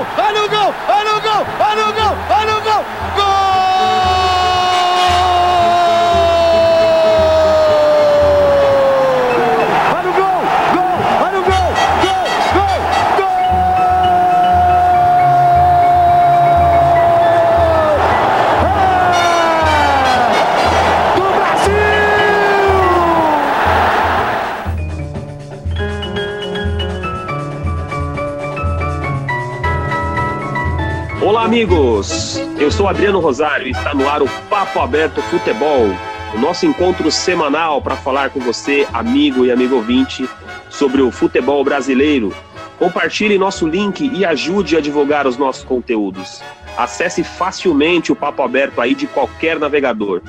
gol! Olha o gol! Olha o gol! Olha o gol! Olha o gol! Amigos! Eu sou Adriano Rosário e está no ar o Papo Aberto Futebol, o nosso encontro semanal para falar com você, amigo e amigo ouvinte, sobre o futebol brasileiro. Compartilhe nosso link e ajude a divulgar os nossos conteúdos. Acesse facilmente o Papo Aberto aí de qualquer navegador.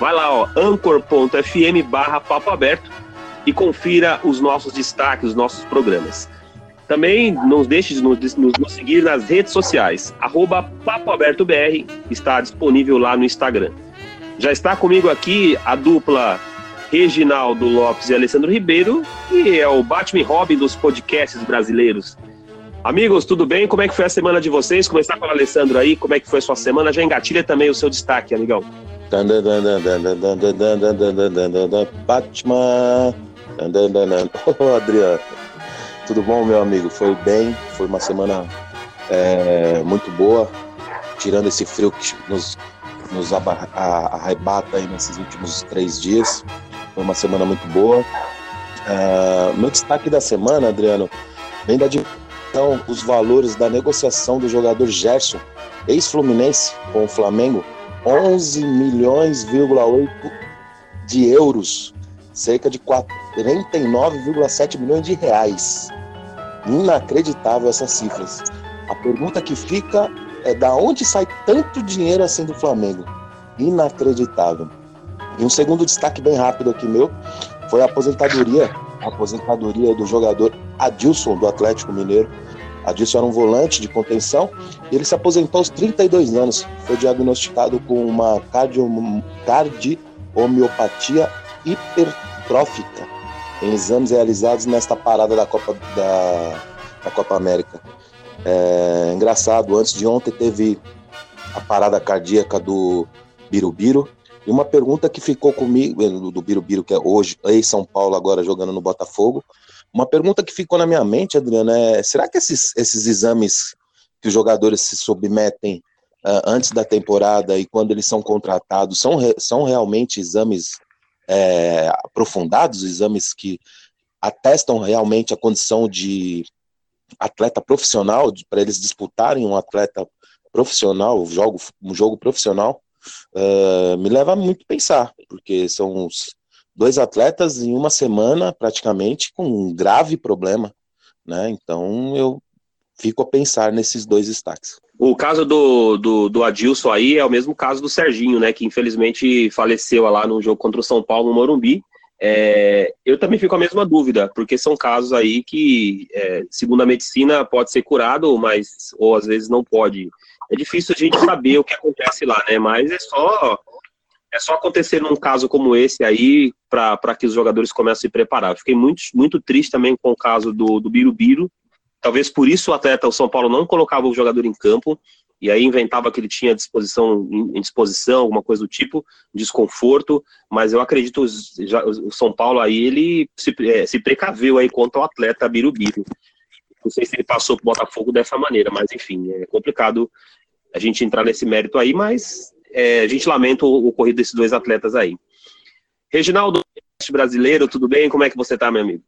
Vai lá, ó, anchor.fm barra e confira os nossos destaques, os nossos programas. Também não deixe de nos, nos, seguir nas redes sociais. Arroba Papo Aberto BR está disponível lá no Instagram. Já está comigo aqui a dupla Reginaldo Lopes e Alessandro Ribeiro, que é o Batman Robin dos podcasts brasileiros. Amigos, tudo bem? Como é que foi a semana de vocês? Começar com o Alessandro aí, como é que foi a sua semana? Já engatilha também o seu destaque, amigão. Batman. Adriano. Tudo bom, meu amigo? Foi bem, foi uma semana é, muito boa, tirando esse frio que nos, nos arrebata aí nesses últimos três dias. Foi uma semana muito boa. É, meu destaque da semana, Adriano, vem da divulgação os valores da negociação do jogador Gerson, ex-fluminense, com o Flamengo, 11 milhões,8 de euros, cerca de 49,7 milhões de reais. Inacreditável essas cifras. A pergunta que fica é da onde sai tanto dinheiro assim do Flamengo? Inacreditável. E um segundo destaque bem rápido aqui meu foi a aposentadoria, a aposentadoria do jogador Adilson do Atlético Mineiro. Adilson era um volante de contenção e ele se aposentou aos 32 anos. Foi diagnosticado com uma cardiomiopatia hipertrófica em exames realizados nesta parada da Copa, da, da Copa América. É, engraçado, antes de ontem teve a parada cardíaca do Birubiru. E uma pergunta que ficou comigo, do Birubiru, que é hoje, em São Paulo, agora jogando no Botafogo. Uma pergunta que ficou na minha mente, Adriano, é: será que esses, esses exames que os jogadores se submetem uh, antes da temporada e quando eles são contratados são, re, são realmente exames é, aprofundados, exames que atestam realmente a condição de atleta profissional, para eles disputarem um atleta profissional, um jogo, um jogo profissional, uh, me leva muito a pensar, porque são os dois atletas em uma semana, praticamente, com um grave problema, né? Então eu fico a pensar nesses dois destaques. O caso do, do, do, Adilson aí é o mesmo caso do Serginho, né? Que infelizmente faleceu lá no jogo contra o São Paulo no Morumbi. É, eu também fico com a mesma dúvida, porque são casos aí que, é, segundo a medicina, pode ser curado, mas ou às vezes não pode. É difícil a gente saber o que acontece lá, né? Mas é só é só acontecer num caso como esse aí para que os jogadores comecem a se preparar. fiquei muito, muito triste também com o caso do, do Birubiru, Talvez por isso o atleta, o São Paulo não colocava o jogador em campo, e aí inventava que ele tinha disposição, em disposição, alguma coisa do tipo, desconforto, mas eu acredito já, o São Paulo aí, ele se, é, se precaveu aí quanto ao atleta Birubiru. Não sei se ele passou pro Botafogo dessa maneira, mas enfim, é complicado a gente entrar nesse mérito aí, mas é, a gente lamenta o ocorrido desses dois atletas aí. Reginaldo, brasileiro, tudo bem? Como é que você tá, meu amigo?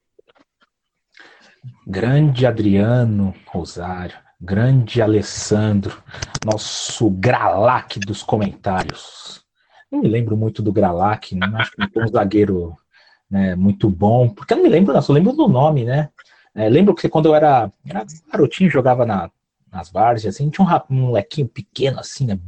Grande Adriano Rosário, grande Alessandro, nosso Gralac dos comentários. Não me lembro muito do Gralac, não acho que foi um zagueiro né, muito bom, porque eu não me lembro, não, só lembro do nome, né? É, lembro que quando eu era, era garotinho, jogava na, nas várzeas, assim, tinha um, um molequinho pequeno, assim, né?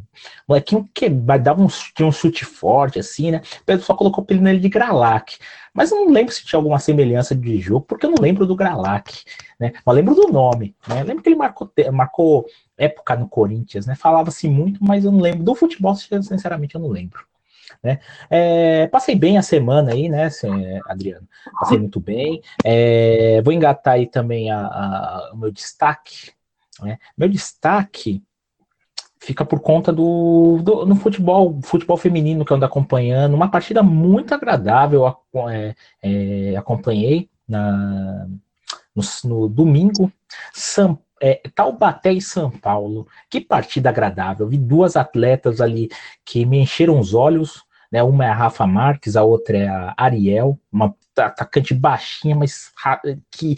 Molequinho que dava um, tinha um chute forte, assim, né? O pessoal colocou o apelido nele de Gralac. Mas eu não lembro se tinha alguma semelhança de jogo, porque eu não lembro do Gralac, né? Mas lembro do nome, né? lembro que ele marcou, marcou época no Corinthians, né? Falava-se muito, mas eu não lembro. Do futebol, sinceramente, eu não lembro. Né? É, passei bem a semana aí, né, Adriano? Passei muito bem. É, vou engatar aí também a, a, o meu destaque Né? Meu destaque fica por conta do, do no futebol, futebol feminino que eu ando acompanhando, uma partida muito agradável, é, é, acompanhei na, no, no domingo, São é, Taubaté e São Paulo, que partida agradável. Vi duas atletas ali que me encheram os olhos. Né, uma é a Rafa Marques, a outra é a Ariel, uma atacante baixinha, mas que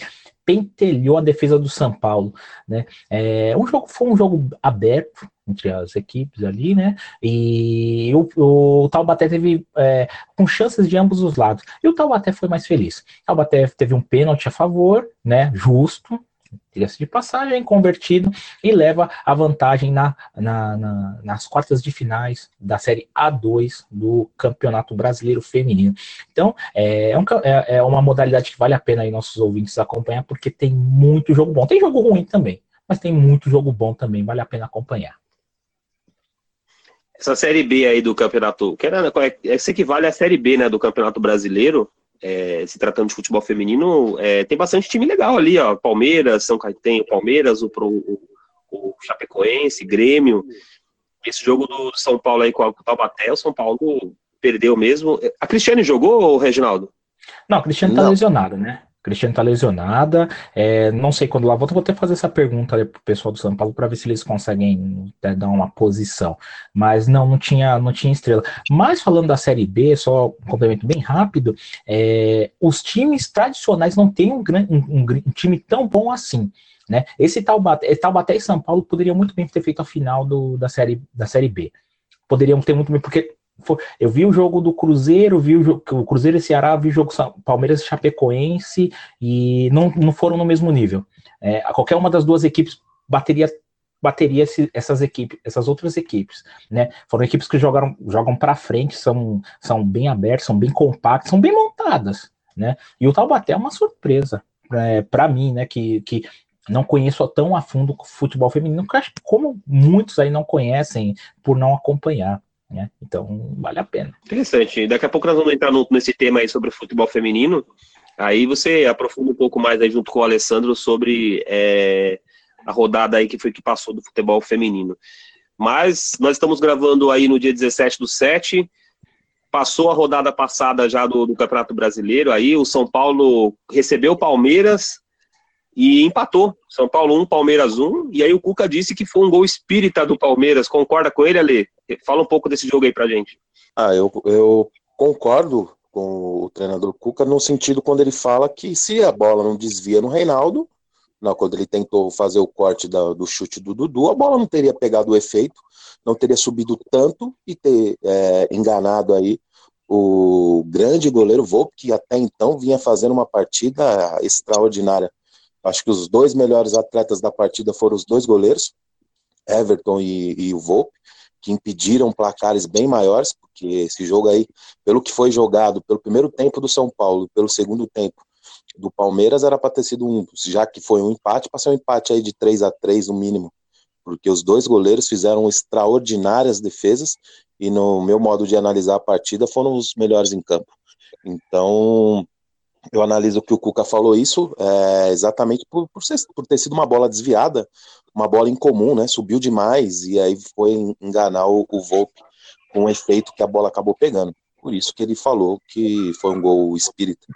pentelhou a defesa do São Paulo, né? É, um jogo foi um jogo aberto entre as equipes ali, né? E o, o Taubaté teve é, com chances de ambos os lados. E o Taubaté foi mais feliz. O Taubaté teve um pênalti a favor, né? Justo, diga-se de passagem, convertido e leva a vantagem na, na, na, nas quartas de finais da Série A2 do Campeonato Brasileiro Feminino. Então, é, é, um, é, é, uma modalidade que vale a pena aí nossos ouvintes acompanhar, porque tem muito jogo bom. Tem jogo ruim também, mas tem muito jogo bom também, vale a pena acompanhar. Essa Série B aí do Campeonato, que era, é, é, se equivale à Série B né, do Campeonato Brasileiro, é, se tratando de futebol feminino, é, tem bastante time legal ali, ó. Palmeiras, São Caetano, Palmeiras, o, o, o Chapecoense, Grêmio. Esse jogo do São Paulo aí com o Taubaté, o São Paulo perdeu mesmo. A Cristiane jogou, Reginaldo? Não, a Cristiane tá lesionada, né? Cristiane tá lesionada, é, não sei quando ela volta, vou até fazer essa pergunta para pro pessoal do São Paulo para ver se eles conseguem né, dar uma posição. Mas não, não tinha, não tinha estrela. Mas falando da Série B, só um complemento bem rápido, é, os times tradicionais não têm um, um, um, time tão bom assim. Né? Esse Taubaté, Taubaté e São Paulo poderiam muito bem ter feito a final do, da, série, da Série B. Poderiam ter muito bem, porque eu vi o jogo do Cruzeiro, vi o, o Cruzeiro e Ceará, vi o jogo Palmeiras e Chapecoense e não, não foram no mesmo nível. É, qualquer uma das duas equipes bateria bateria esse, essas equipes, essas outras equipes, né? Foram equipes que jogaram, jogam para frente, são, são bem abertas, são bem compactas, são bem montadas, né? E o Taubaté é uma surpresa é, para mim, né? Que, que não conheço tão a fundo o futebol feminino, que acho que como muitos aí não conhecem por não acompanhar. Né? Então, vale a pena. Interessante. Daqui a pouco nós vamos entrar no, nesse tema aí sobre futebol feminino. Aí você aprofunda um pouco mais aí junto com o Alessandro sobre é, a rodada aí que foi que passou do futebol feminino. Mas nós estamos gravando aí no dia 17 do 7. Passou a rodada passada já do, do Campeonato Brasileiro. Aí o São Paulo recebeu o Palmeiras e empatou. São Paulo 1, Palmeiras 1. E aí o Cuca disse que foi um gol espírita do Palmeiras. Concorda com ele, Ale? Fala um pouco desse jogo aí pra gente. Ah, eu, eu concordo com o treinador Cuca no sentido quando ele fala que se a bola não desvia no Reinaldo, não, quando ele tentou fazer o corte da, do chute do Dudu, a bola não teria pegado o efeito, não teria subido tanto e ter é, enganado aí o grande goleiro Volpe, que até então vinha fazendo uma partida extraordinária. Acho que os dois melhores atletas da partida foram os dois goleiros, Everton e, e o Volpe, que impediram placares bem maiores, porque esse jogo aí, pelo que foi jogado, pelo primeiro tempo do São Paulo, pelo segundo tempo do Palmeiras, era para ter sido um, já que foi um empate, para ser um empate aí de 3 a 3 no mínimo, porque os dois goleiros fizeram extraordinárias defesas e no meu modo de analisar a partida foram os melhores em campo. Então, eu analiso que o Cuca falou isso é, exatamente por, por, ser, por, ter sido uma bola desviada, uma bola incomum, né? Subiu demais e aí foi enganar o, o Volpe com o efeito que a bola acabou pegando. Por isso que ele falou que foi um gol espírita.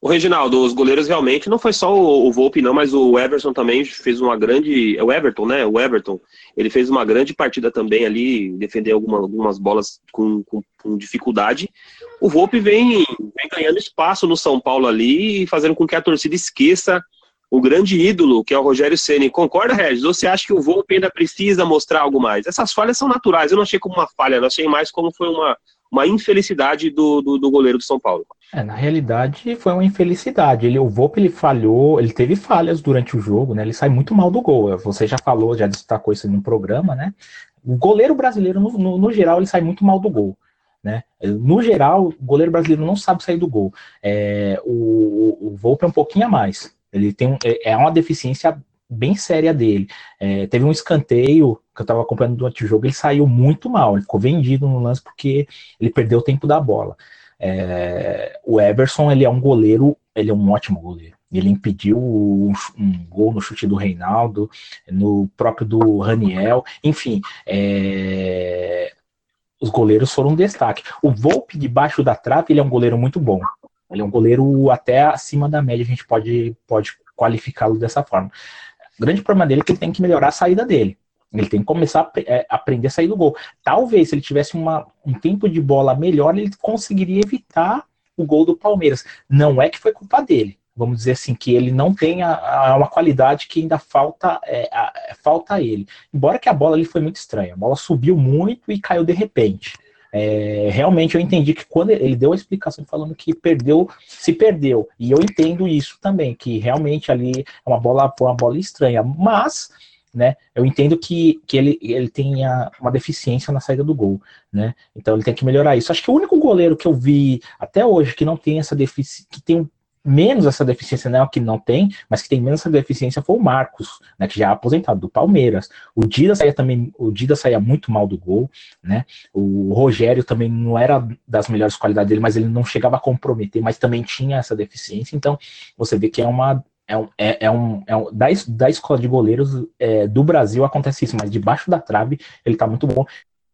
O Reginaldo, os goleiros realmente não foi só o, o Volpe, não, mas o Everson também fez uma grande. É o Everton, né? O Everton. Ele fez uma grande partida também ali, defender alguma, algumas bolas com, com, com dificuldade. O Volpe vem, vem ganhando espaço no São Paulo ali, fazendo com que a torcida esqueça o grande ídolo, que é o Rogério Ceni. Concorda, Regis? Ou você acha que o Volpe ainda precisa mostrar algo mais? Essas falhas são naturais, eu não achei como uma falha, eu achei mais como foi uma, uma infelicidade do, do, do goleiro do São Paulo. É, na realidade foi uma infelicidade. Ele, o Volpe ele falhou, ele teve falhas durante o jogo, né? Ele sai muito mal do gol. Você já falou, já destacou isso no programa, né? O goleiro brasileiro, no, no, no geral, ele sai muito mal do gol. Né? No geral, o goleiro brasileiro não sabe sair do gol. É, o, o, Volpe é um pouquinho a mais. Ele tem um, é, é uma deficiência bem séria dele. É, teve um escanteio que eu estava acompanhando durante o jogo, ele saiu muito mal, ele ficou vendido no lance porque ele perdeu o tempo da bola. É, o Everson ele é um goleiro ele é um ótimo goleiro. Ele impediu um, um, gol no chute do Reinaldo, no próprio do Raniel, enfim, é, os goleiros foram um destaque. O Volpe debaixo da trave, ele é um goleiro muito bom. Ele é um goleiro até acima da média, a gente pode, pode qualificá-lo dessa forma. O grande problema dele é que ele tem que melhorar a saída dele. Ele tem que começar a é, aprender a sair do gol. Talvez, se ele tivesse uma, um tempo de bola melhor, ele conseguiria evitar o gol do Palmeiras. Não é que foi culpa dele. Vamos dizer assim, que ele não tem a, a uma qualidade que ainda falta, é, a, falta a ele. Embora que a bola ali foi muito estranha. A bola subiu muito e caiu de repente. É, realmente eu entendi que quando ele deu a explicação falando que perdeu, se perdeu, e eu entendo isso também, que realmente ali é uma bola, uma bola estranha, mas né? Eu entendo que, que ele, ele tenha uma deficiência na saída do gol, né? Então ele tem que melhorar isso. Acho que o único goleiro que eu vi até hoje que não tem essa deficiência, que tem menos essa deficiência, não é que não tem, mas que tem menos essa deficiência foi o Marcos, né, que já é aposentado do Palmeiras. O Dida saía também, o Dida saía muito mal do gol, né? O Rogério também não era das melhores qualidades dele, mas ele não chegava a comprometer, mas também tinha essa deficiência. Então, você vê que é uma é um, é, é um, é um da, da escola de goleiros é, do Brasil acontece isso, mas debaixo da trave ele tá muito bom.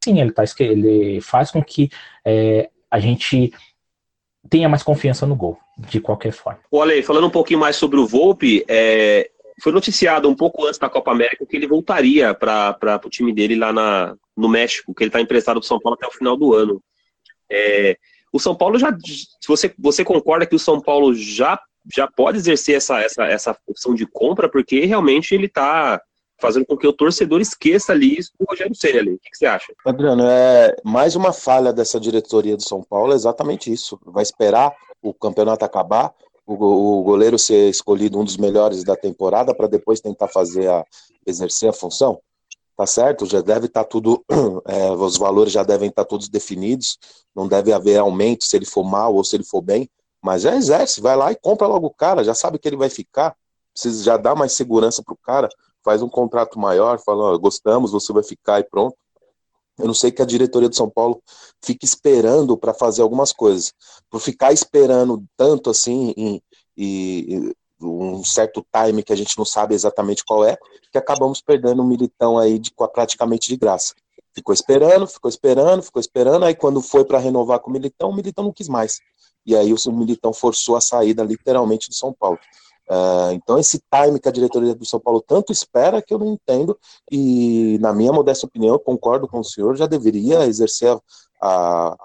Sim, ele, tá, ele faz com que é, a gente tenha mais confiança no gol, de qualquer forma. O Ale, falando um pouquinho mais sobre o Volpe, é, foi noticiado um pouco antes da Copa América que ele voltaria para o time dele lá na, no México, que ele está emprestado do São Paulo até o final do ano. É, o São Paulo já. Você, você concorda que o São Paulo já já pode exercer essa, essa, essa função de compra, porque realmente ele está fazendo com que o torcedor esqueça ali do Rogério Ceni ali. O que, que, você acha? Adriano, é mais uma falha dessa diretoria do São Paulo, é exatamente isso. Vai esperar o campeonato acabar, o, o goleiro ser escolhido um dos melhores da temporada para depois tentar fazer a exercer a função. Tá certo? Já deve estar tá tudo, é, os valores já devem estar tá todos definidos, não deve haver aumento se ele for mal ou se ele for bem. Mas já exerce, vai lá e compra logo o cara, já sabe que ele vai ficar, precisa já dar mais segurança pro cara, faz um contrato maior, fala, gostamos, você vai ficar e pronto. Eu não sei que a diretoria de São Paulo fique esperando para fazer algumas coisas. Por ficar esperando tanto assim em, em, um certo time que a gente não sabe exatamente qual é, que acabamos perdendo um militão aí de, praticamente de graça. Ficou esperando, ficou esperando, ficou esperando, aí quando foi para renovar com o militão, o militão não quis mais e aí o Militão forçou a saída literalmente do São Paulo. Uh, então esse time que a diretoria do São Paulo tanto espera que eu não entendo e na minha modesta opinião, concordo com o senhor, já deveria exercer a, a,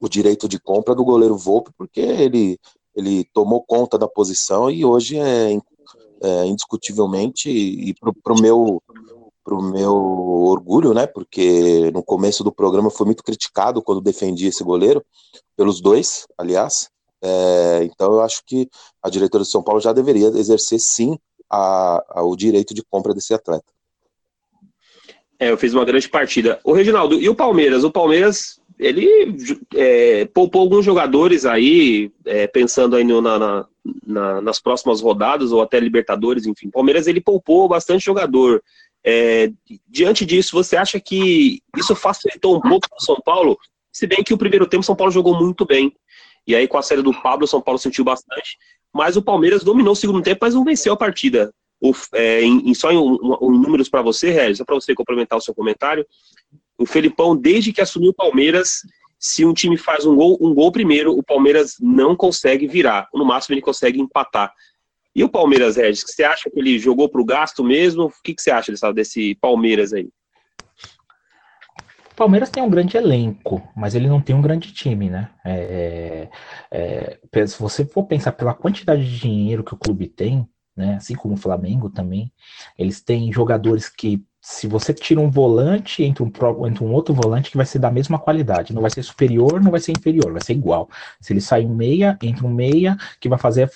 o direito de compra do goleiro Volpe, porque ele, ele tomou conta da posição e hoje é, é indiscutivelmente e para o meu para o meu orgulho, né? Porque no começo do programa foi muito criticado quando defendi esse goleiro, pelos dois, aliás. É, então eu acho que a diretora de São Paulo já deveria exercer sim a, a, o direito de compra desse atleta. É, eu fiz uma grande partida. O Reginaldo, e o Palmeiras? O Palmeiras, ele é, poupou alguns jogadores aí, é, pensando aí no, na, na, nas próximas rodadas, ou até Libertadores, enfim. Palmeiras, ele poupou bastante jogador. É, diante disso, você acha que isso facilitou um pouco o São Paulo? Se bem que o primeiro tempo São Paulo jogou muito bem. E aí, com a série do Pablo, São Paulo sentiu bastante. Mas o Palmeiras dominou o segundo tempo, mas não venceu a partida. O, é, em, em, só em, um, números para você, Regis, só para você complementar o seu comentário. O Felipão, desde que assumiu o Palmeiras, se um time faz um gol, um gol primeiro, o Palmeiras não consegue virar. No máximo, ele consegue empatar. E o Palmeiras, Regis, você acha que ele jogou para o gasto mesmo? O que, que você acha desse Palmeiras aí? Palmeiras tem um grande elenco, mas ele não tem um grande time, né? É, é, é se você for pensar pela quantidade de dinheiro que o clube tem, né? Assim como o Flamengo também, eles têm jogadores que, se você tira um volante, entra um, entra um outro volante que vai ser da mesma qualidade. Não vai ser superior, não vai ser inferior, vai ser igual. Se ele sair um meia, entra um meia que vai fazer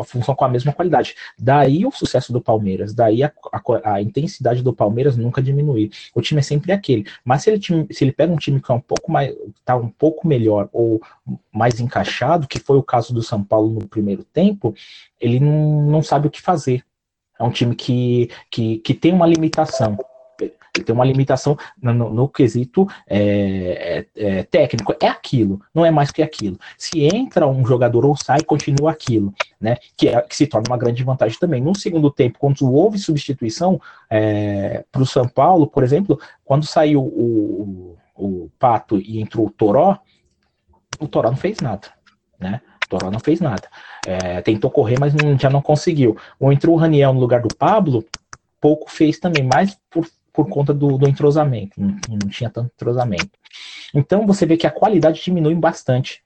a função com a mesma qualidade. Daí o sucesso do Palmeiras, daí a, a, a, intensidade do Palmeiras nunca diminuir. O time é sempre aquele. Mas se ele, se ele pega um time que é um pouco mais, tá um pouco melhor ou mais encaixado, que foi o caso do São Paulo no primeiro tempo, ele não, não sabe o que fazer. É um time que, que, que tem uma limitação. Ele tem uma limitação no, no, no quesito é, é, é, técnico. É aquilo, não é mais que aquilo. Se entra um jogador ou sai, continua aquilo, né? Que, é, que se torna uma grande vantagem também. No segundo tempo, quando houve substituição é, para o São Paulo, por exemplo, quando saiu o, o, o Pato e entrou o Toró, o Toró não fez nada, né? Toró não fez nada. É, tentou correr, mas não, já não conseguiu. Ou entrou o Raniel no lugar do Pablo, pouco fez também, mais por, por conta do, do entrosamento, não, não, tinha tanto entrosamento. Então você vê que a qualidade diminui bastante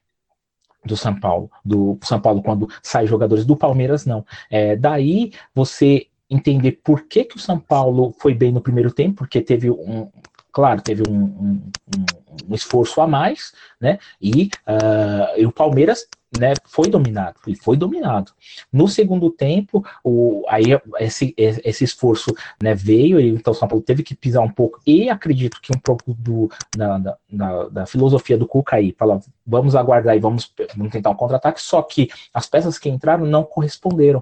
do São Paulo, do São Paulo quando sai jogadores do Palmeiras não. É, daí você entender por que, que o São Paulo foi bem no primeiro tempo, porque teve um, claro, teve um, um, um esforço a mais, né? E, uh, e o Palmeiras né, foi dominado, e foi dominado. No segundo tempo, o, aí esse, esse esforço né, veio, e então o São Paulo teve que pisar um pouco, e acredito que um pouco do, da, filosofia do Cuca aí, fala, vamos aguardar e vamos, vamos tentar um contra-ataque, só que as peças que entraram não corresponderam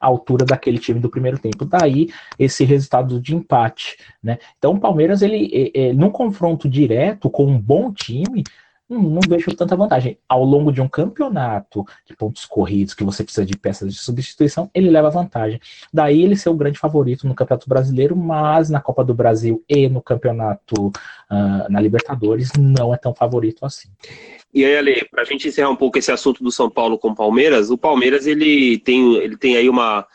à altura daquele time do primeiro tempo. Daí esse resultado de empate, né? Então o Palmeiras ele, ele num confronto direto com um bom time, não, vejo tanta vantagem. Ao longo de um campeonato de pontos corridos, que você precisa de peças de substituição, ele leva vantagem. Daí ele ser o grande favorito no Campeonato Brasileiro, mas na Copa do Brasil e no Campeonato uh, na Libertadores não é tão favorito assim. E aí, Ale, para a gente encerrar um pouco esse assunto do São Paulo com o Palmeiras, o Palmeiras ele tem, ele tem aí uma,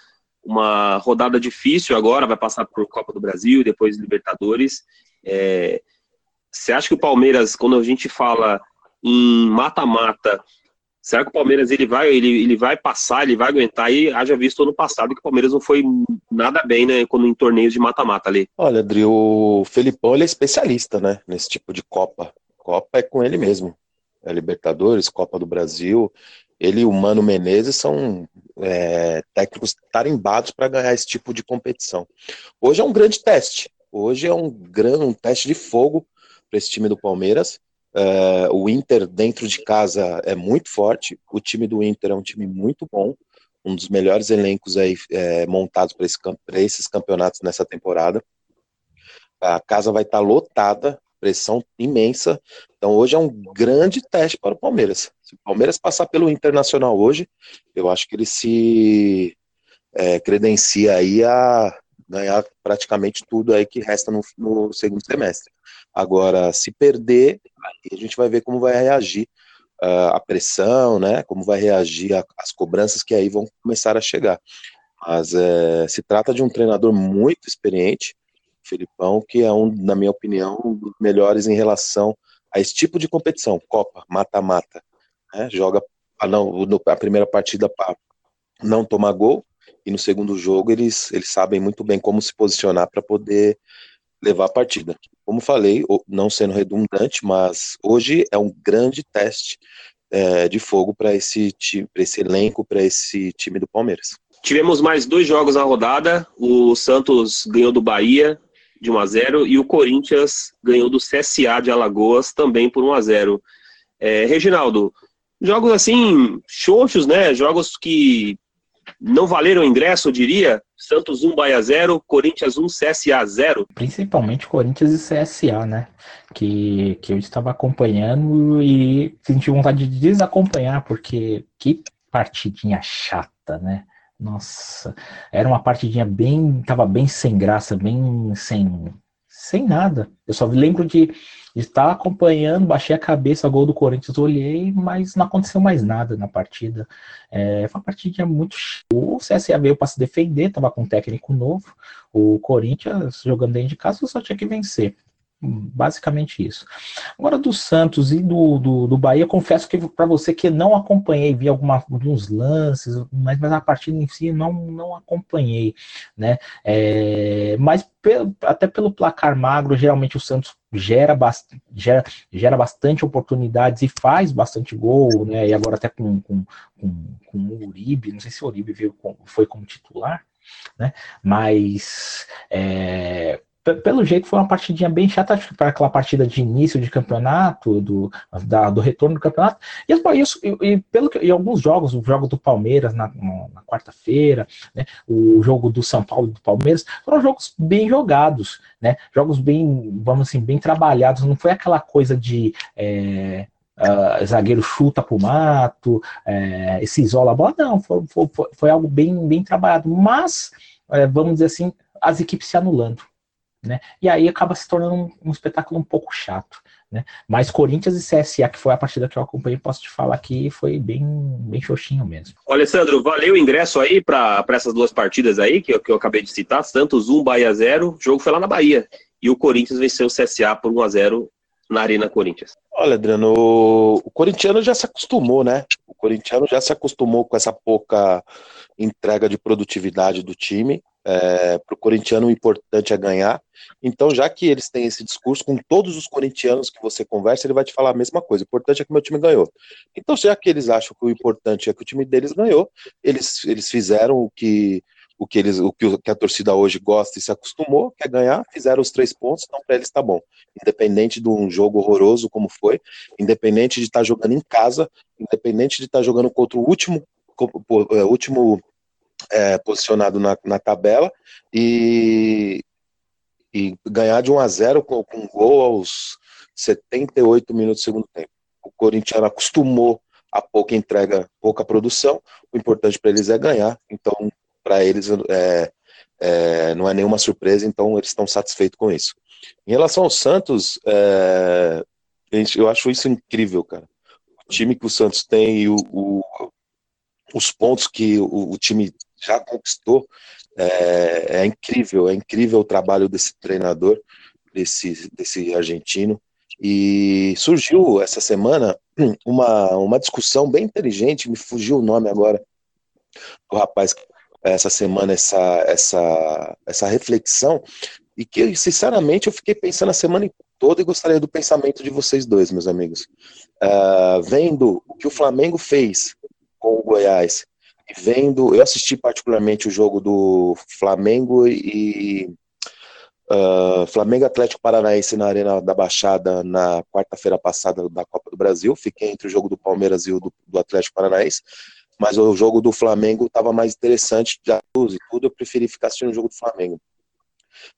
uma rodada difícil agora, vai passar por Copa do Brasil, depois Libertadores. É, você acha que o Palmeiras, quando a gente fala em mata-mata, será que o Palmeiras ele vai, ele, ele vai passar, ele vai aguentar? E haja visto ano passado que o Palmeiras não foi nada bem, né, quando em torneios de mata-mata ali. Olha, Adri, o Felipão ele é especialista, né, nesse tipo de Copa. Copa é com ele mesmo é Libertadores, Copa do Brasil. Ele e o Mano Menezes são é, técnicos tarimbados para ganhar esse tipo de competição. Hoje é um grande teste. Hoje é um grande um teste de fogo para esse time do Palmeiras. É, o Inter dentro de casa é muito forte. O time do Inter é um time muito bom, um dos melhores elencos aí é, montados para esse, esses campeonatos nessa temporada. A casa vai estar tá lotada pressão imensa. Então hoje é um grande teste para o Palmeiras. Se o Palmeiras passar pelo Internacional hoje, eu acho que ele se é, credencia aí a ganhar praticamente tudo aí que resta no, no, segundo semestre. Agora, se perder, a gente vai ver como vai reagir uh, a pressão, né? Como vai reagir as cobranças que aí vão começar a chegar. Mas é, se trata de um treinador muito experiente, Felipão, que é um, na minha opinião, um dos melhores em relação a esse tipo de competição, Copa, mata-mata. Né? Joga a, não, a primeira partida para não tomar gol, e no segundo jogo eles, eles sabem muito bem como se posicionar para poder levar a partida. Como falei, não sendo redundante, mas hoje é um grande teste é, de fogo para esse, esse elenco, para esse time do Palmeiras. Tivemos mais dois jogos na rodada. O Santos ganhou do Bahia de 1 a 0 e o Corinthians ganhou do CSA de Alagoas também por 1 a 0. É, Reginaldo, jogos assim xoxos, né? Jogos que não valeram ingresso, eu diria. Santos 1 Bahia 0, Corinthians 1 CSA 0. Principalmente Corinthians e CSA, né? Que, que eu estava acompanhando e senti vontade de desacompanhar, porque que partidinha chata, né? Nossa, era uma partidinha bem, tava bem sem graça, bem sem, sem nada. Eu só lembro de estar acompanhando, baixei a cabeça, gol do Corinthians, olhei, mas não aconteceu mais nada na partida. É, foi uma partidinha muito. O CSA veio para se defender, tava com um técnico novo. O Corinthians jogando dentro de casa só tinha que vencer. Basicamente isso. Agora do Santos e do, do, do Bahia, confesso que para você que não acompanhei, vi alguns lances, mas, mas a partida em si não, não acompanhei, né? É, mas pelo, até pelo placar magro, geralmente o Santos gera, gera, gera bastante oportunidades e faz bastante gol, né? E agora até com, com, com, com o Uribe, não sei se o Uribe veio com, foi como titular, né? Mas é, pelo jeito foi uma partidinha bem chata para aquela partida de início de campeonato, do, da, do retorno do campeonato. E, isso, e, e pelo que, e alguns jogos, o jogo do Palmeiras na, na quarta-feira, né, o jogo do São Paulo do Palmeiras, foram jogos bem jogados, né? Jogos bem, vamos assim, bem trabalhados. Não foi aquela coisa de é, uh, zagueiro chuta pro mato, é, se isola a bola, não, foi, foi, foi algo bem, bem trabalhado. Mas, é, vamos dizer assim, as equipes se anulando. Né? E aí acaba se tornando um, um, espetáculo um pouco chato. Né? Mas Corinthians e CSA, que foi a partida que eu acompanhei, posso te falar que foi bem, bem xoxinho mesmo. Alessandro, valeu o ingresso aí para essas duas partidas aí que eu, que eu acabei de citar, Santos 1, Bahia 0, o jogo foi lá na Bahia. E o Corinthians venceu o CSA por 1 a 0 na Arena Corinthians. Olha, Adriano, o, o corintiano já se acostumou, né? O corintiano já se acostumou com essa pouca entrega de produtividade do time. É, para o corintiano o importante é ganhar. Então, já que eles têm esse discurso, com todos os corintianos que você conversa, ele vai te falar a mesma coisa. O importante é que meu time ganhou. Então, já que eles acham que o importante é que o time deles ganhou, eles, eles fizeram o que o que eles o que a torcida hoje gosta e se acostumou, quer ganhar, fizeram os três pontos, então para eles está bom. Independente de um jogo horroroso como foi, independente de estar tá jogando em casa, independente de estar tá jogando contra o último é, último é, posicionado na, na tabela e, e ganhar de 1 a 0 com, com gol aos 78 minutos do segundo tempo. O Corinthians acostumou a pouca entrega, pouca produção. O importante para eles é ganhar. Então, para eles é, é, não é nenhuma surpresa. Então, eles estão satisfeitos com isso. Em relação ao Santos, é, eu acho isso incrível, cara. O time que o Santos tem e o, o os pontos que o, o time já conquistou. É, é, incrível, é incrível o trabalho desse treinador, desse, desse argentino. E surgiu essa semana uma, uma discussão bem inteligente, me fugiu o nome agora do rapaz essa semana, essa, essa, essa reflexão, e que, sinceramente, eu fiquei pensando a semana toda e gostaria do pensamento de vocês dois, meus amigos. Uh, vendo o que o Flamengo fez com o Goiás vendo, eu assisti particularmente o jogo do Flamengo e uh, Flamengo Atlético Paranaense na Arena da Baixada na quarta-feira passada da Copa do Brasil. Fiquei entre o jogo do Palmeiras e o do, do Atlético Paranaense, mas o jogo do Flamengo estava mais interessante, de luz e tudo, eu preferi ficar assistindo o jogo do Flamengo.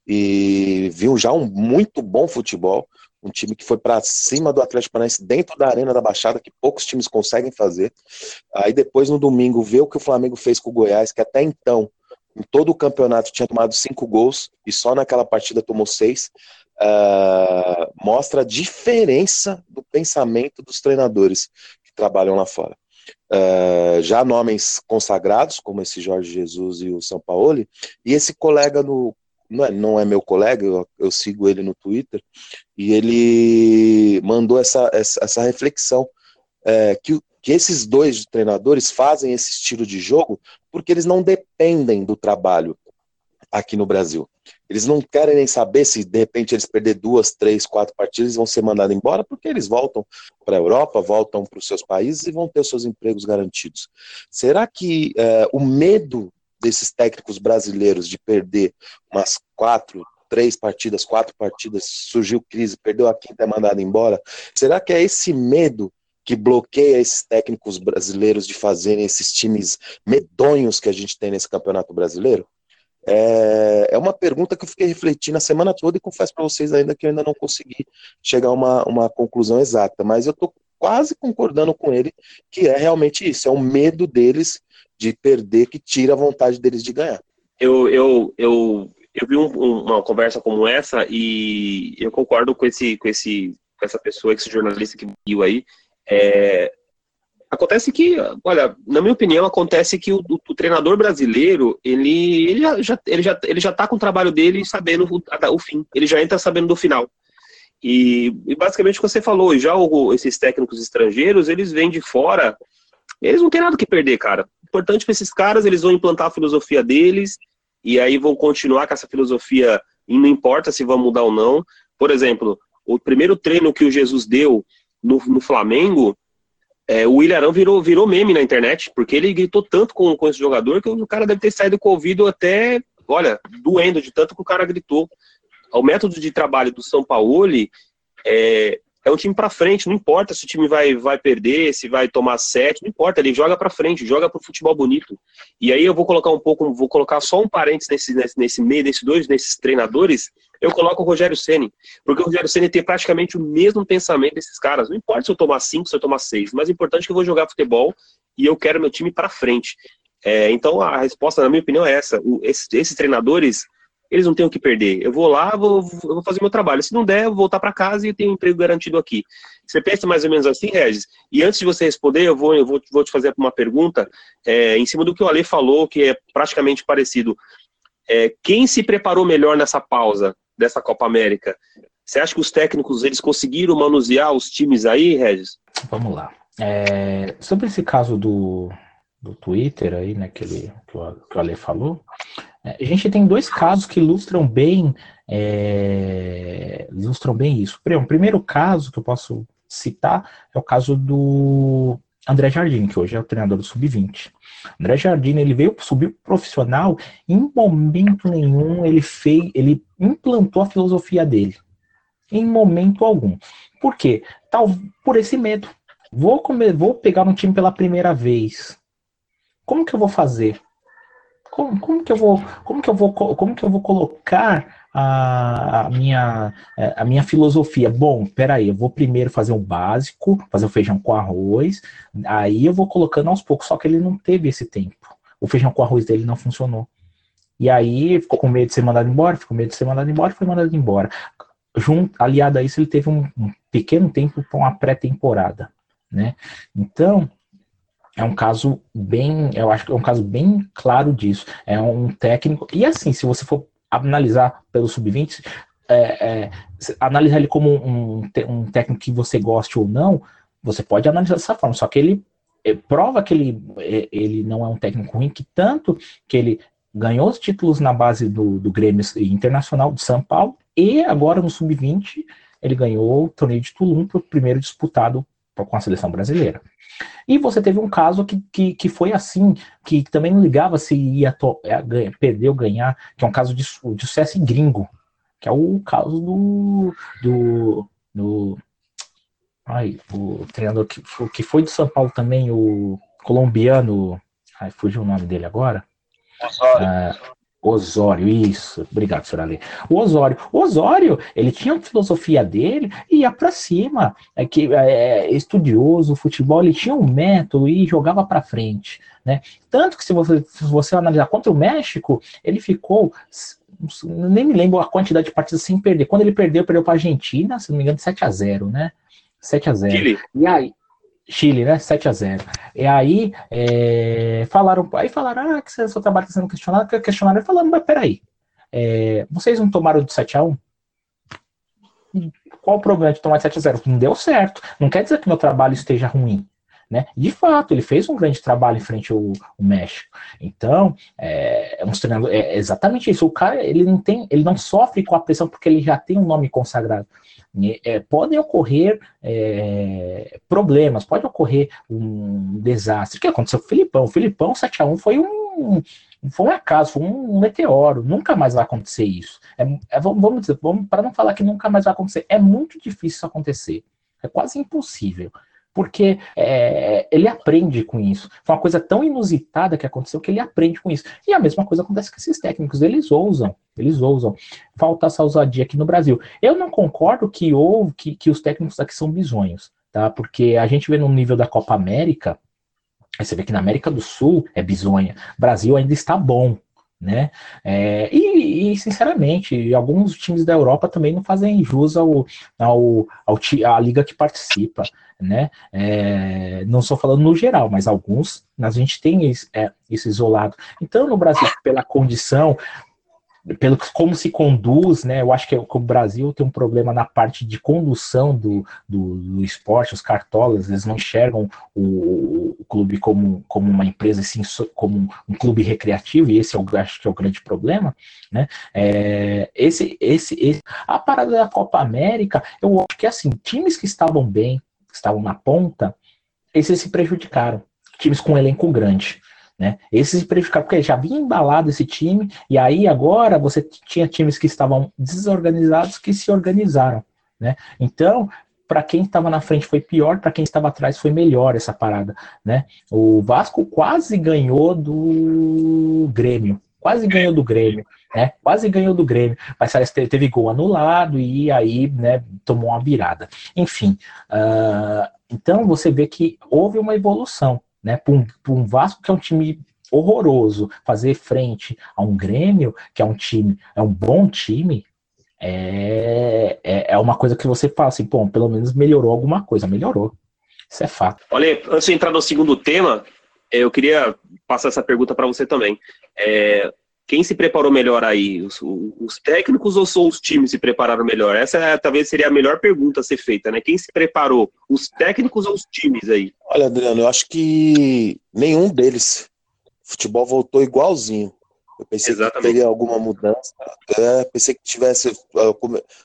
E viu já um muito bom futebol, um time que foi para cima do Atlético Paranaense dentro da Arena da Baixada, que poucos times conseguem fazer. Aí depois no domingo ver o que o Flamengo fez com o Goiás, que até então em todo o campeonato tinha tomado cinco gols e só naquela partida tomou seis. Uh, mostra a diferença do pensamento dos treinadores que trabalham lá fora. Uh, já nomes consagrados, como esse Jorge Jesus e o São Paulo, e esse colega no não é, não é meu colega, eu, eu, sigo ele no Twitter, e ele mandou essa, essa, essa reflexão, é, que, que esses dois treinadores fazem esse estilo de jogo porque eles não dependem do trabalho aqui no Brasil. Eles não querem nem saber se de repente eles perder duas, três, quatro partidas vão ser mandados embora, porque eles voltam para a Europa, voltam para os seus países e vão ter os seus empregos garantidos. Será que é, o medo desses técnicos brasileiros de perder umas quatro, três partidas, quatro partidas, surgiu crise, perdeu a quinta, é mandado embora. Será que é esse medo que bloqueia esses técnicos brasileiros de fazerem esses times medonhos que a gente tem nesse campeonato brasileiro? É, é uma pergunta que eu fiquei refletindo a semana toda e confesso para vocês ainda que eu ainda não consegui chegar a uma, uma conclusão exata, mas eu estou quase concordando com ele que é realmente isso, é o medo deles de perder que tira a vontade deles de ganhar. Eu, eu, eu, eu vi um, uma conversa como essa e eu concordo com esse, com esse, com essa pessoa, esse jornalista que viu aí. É, acontece que, olha, na minha opinião, acontece que o, o, treinador brasileiro ele, ele já, ele já, ele já tá com o trabalho dele sabendo o, o fim. Ele já entra sabendo do final. E, e basicamente o que você falou, já o, esses técnicos estrangeiros, eles vêm de fora, eles não têm nada que perder, cara importante para esses caras, eles vão implantar a filosofia deles e aí vão continuar com essa filosofia e não importa se vão mudar ou não. Por exemplo, o primeiro treino que o Jesus deu no, no Flamengo, é, o William virou, virou meme na internet, porque ele gritou tanto com, com esse jogador que o cara deve ter saído com o ouvido até, olha, doendo de tanto que o cara gritou. o método de trabalho do São Paulo é, é um time para frente, não importa se o time vai, vai perder, se vai tomar sete, não importa, ele joga para frente, joga pro futebol bonito. E aí eu vou colocar um pouco, vou colocar só um parênteses nesse, nesse, nesse meio desses dois, desses treinadores, eu coloco o Rogério Ceni, porque o Rogério Ceni tem praticamente o mesmo pensamento desses caras. Não importa se eu tomar cinco, se eu tomar seis, mas o importante é que eu vou jogar futebol e eu quero meu time para frente. É, então a resposta, na minha opinião, é essa. O, esses treinadores eles não têm o que perder. Eu vou lá, vou, vou fazer meu trabalho. Se não der, eu vou voltar para casa e tenho um emprego garantido aqui. Você pensa mais ou menos assim, Regis? E antes de você responder, eu vou, eu vou, vou te fazer uma pergunta é, em cima do que o Ale falou, que é praticamente parecido. É, quem se preparou melhor nessa pausa dessa Copa América? Você acha que os técnicos eles conseguiram manusear os times aí, Regis? Vamos lá. É, sobre esse caso do, do Twitter aí, né, que, ele, que, o, que o Ale falou, é, a gente tem dois casos que ilustram bem, é, ilustram bem isso. O primeiro caso que eu posso citar é o caso do André Jardim, que hoje é o treinador do Sub-20. André Jardim, ele veio subir profissional, em momento nenhum ele fez, ele implantou a filosofia dele. Em momento algum. Por quê? Tal, por esse medo. Vou, comer, vou pegar um time pela primeira vez. Como que eu vou fazer? Como, como, que eu vou, como que eu vou, como que eu vou colocar a, a, minha, é, a minha filosofia? Bom, peraí, eu vou primeiro fazer o básico, fazer o feijão com arroz, aí eu vou colocando aos poucos, só que ele não teve esse tempo. O feijão com arroz dele não funcionou. E aí ficou com medo de ser mandado embora, ficou com medo de ser mandado embora, foi mandado embora. Junto, aliado a isso, ele teve um, um pequeno tempo para uma pré-temporada, né? Então, é um caso bem, eu acho que é um caso bem claro disso. É um técnico. E assim, se você for analisar pelo sub-20, é, é, analisar ele como um, um, técnico que você goste ou não, você pode analisar dessa forma. Só que ele é, prova que ele, é, ele não é um técnico ruim, que tanto que ele ganhou os títulos na base do, do Grêmio Internacional de São Paulo e agora no sub-20 ele ganhou o torneio de Tulum, o primeiro disputado com a seleção brasileira. E você teve um caso que, que, que foi assim, que também não ligava se ia to, é, perder ou ganhar, que é um caso de, de sucesso gringo, que é o caso do, do, do ai, o treinador que, que foi do São Paulo também, o colombiano, ai, fugiu o nome dele agora. Ah, Osório, isso. Obrigado, senhor Ale. O Osório. O Osório, ele tinha a filosofia dele e ia para cima. É que é, é, estudioso, futebol, ele tinha um método e jogava para frente, né? Tanto que se você, se você analisar contra o México, ele ficou nem me lembro a quantidade de partidas sem perder. Quando ele perdeu, perdeu para a Argentina, se não me engano, 7 a 0, né? 7 a 0. Chile. E aí, Chile, né? 7 a 0 E aí é, falaram, aí falaram, ah, que seu trabalho está sendo questionado, questionaram e falaram, mas peraí, é, vocês não tomaram de 7 a 1 Qual o problema de tomar de 7 a 0 Não deu certo. Não quer dizer que meu trabalho esteja ruim. Né? De fato, ele fez um grande trabalho em frente ao, ao México. Então, é, é, um treinador, é exatamente isso. O cara ele não tem, ele não sofre com a pressão porque ele já tem um nome consagrado. É, podem ocorrer é, problemas, pode ocorrer um desastre. O que aconteceu com o Filipão? O Filipão 7x1 foi um, foi um acaso, foi um, meteoro. Nunca mais vai acontecer isso. É, é, vamos dizer, vamos, para não falar que nunca mais vai acontecer, é muito difícil isso acontecer. É quase impossível porque é, ele aprende com isso. Foi uma coisa tão inusitada que aconteceu que ele aprende com isso. E a mesma coisa acontece com esses técnicos, eles ousam, eles ousam. Falta essa ousadia aqui no Brasil. Eu não concordo que, houve, que, que os técnicos aqui são bisonhos, tá? Porque a gente vê no nível da Copa América, você vê que na América do Sul é bizonha. Brasil ainda está bom, né? É, e, e, sinceramente, alguns times da Europa também não fazem jus ao, ao, ao à liga que participa, né? É, não estou falando no geral, mas alguns a gente tem esse, é, isso isolado. Então, no Brasil, pela condição, pelo como se conduz, né? Eu acho que, o Brasil tem um problema na parte de condução do, do, do esporte, os cartolas, eles não enxergam o, o, clube como, como uma empresa, assim, como um clube recreativo, e esse eu acho que é o grande problema, né? É, esse, esse, esse, a parada da Copa América, eu acho que assim, times que estavam bem, que estavam na ponta, esses se prejudicaram. Times com elenco grande Né? Esse se prejudicaram porque já vinha embalado esse time, e aí agora você tinha times que estavam desorganizados que se organizaram. Né? Então, para quem estava na frente foi pior, para quem estava atrás foi melhor essa parada, né? O Vasco quase ganhou do Grêmio, quase ganhou do Grêmio, né? Quase ganhou do Grêmio, mas teve gol anulado e aí, né, tomou uma virada. Enfim, uh, então você vê que houve uma evolução, né? Para um, um Vasco que é um time horroroso, fazer frente a um Grêmio que é um time, é um bom time, é, é, é uma coisa que você fala assim, bom, pelo menos melhorou alguma coisa, melhorou. Isso é fato. Olha, antes de entrar no segundo tema, eu queria passar essa pergunta para você também. É, quem se preparou melhor aí? Os, os, técnicos ou só os times se prepararam melhor? Essa é, talvez seria a melhor pergunta a ser feita, né? Quem se preparou? Os técnicos ou os times aí? Olha, Adriano, eu acho que nenhum deles. O futebol voltou igualzinho. Eu pensei Exatamente. que teria alguma mudança. É, pensei que tivesse.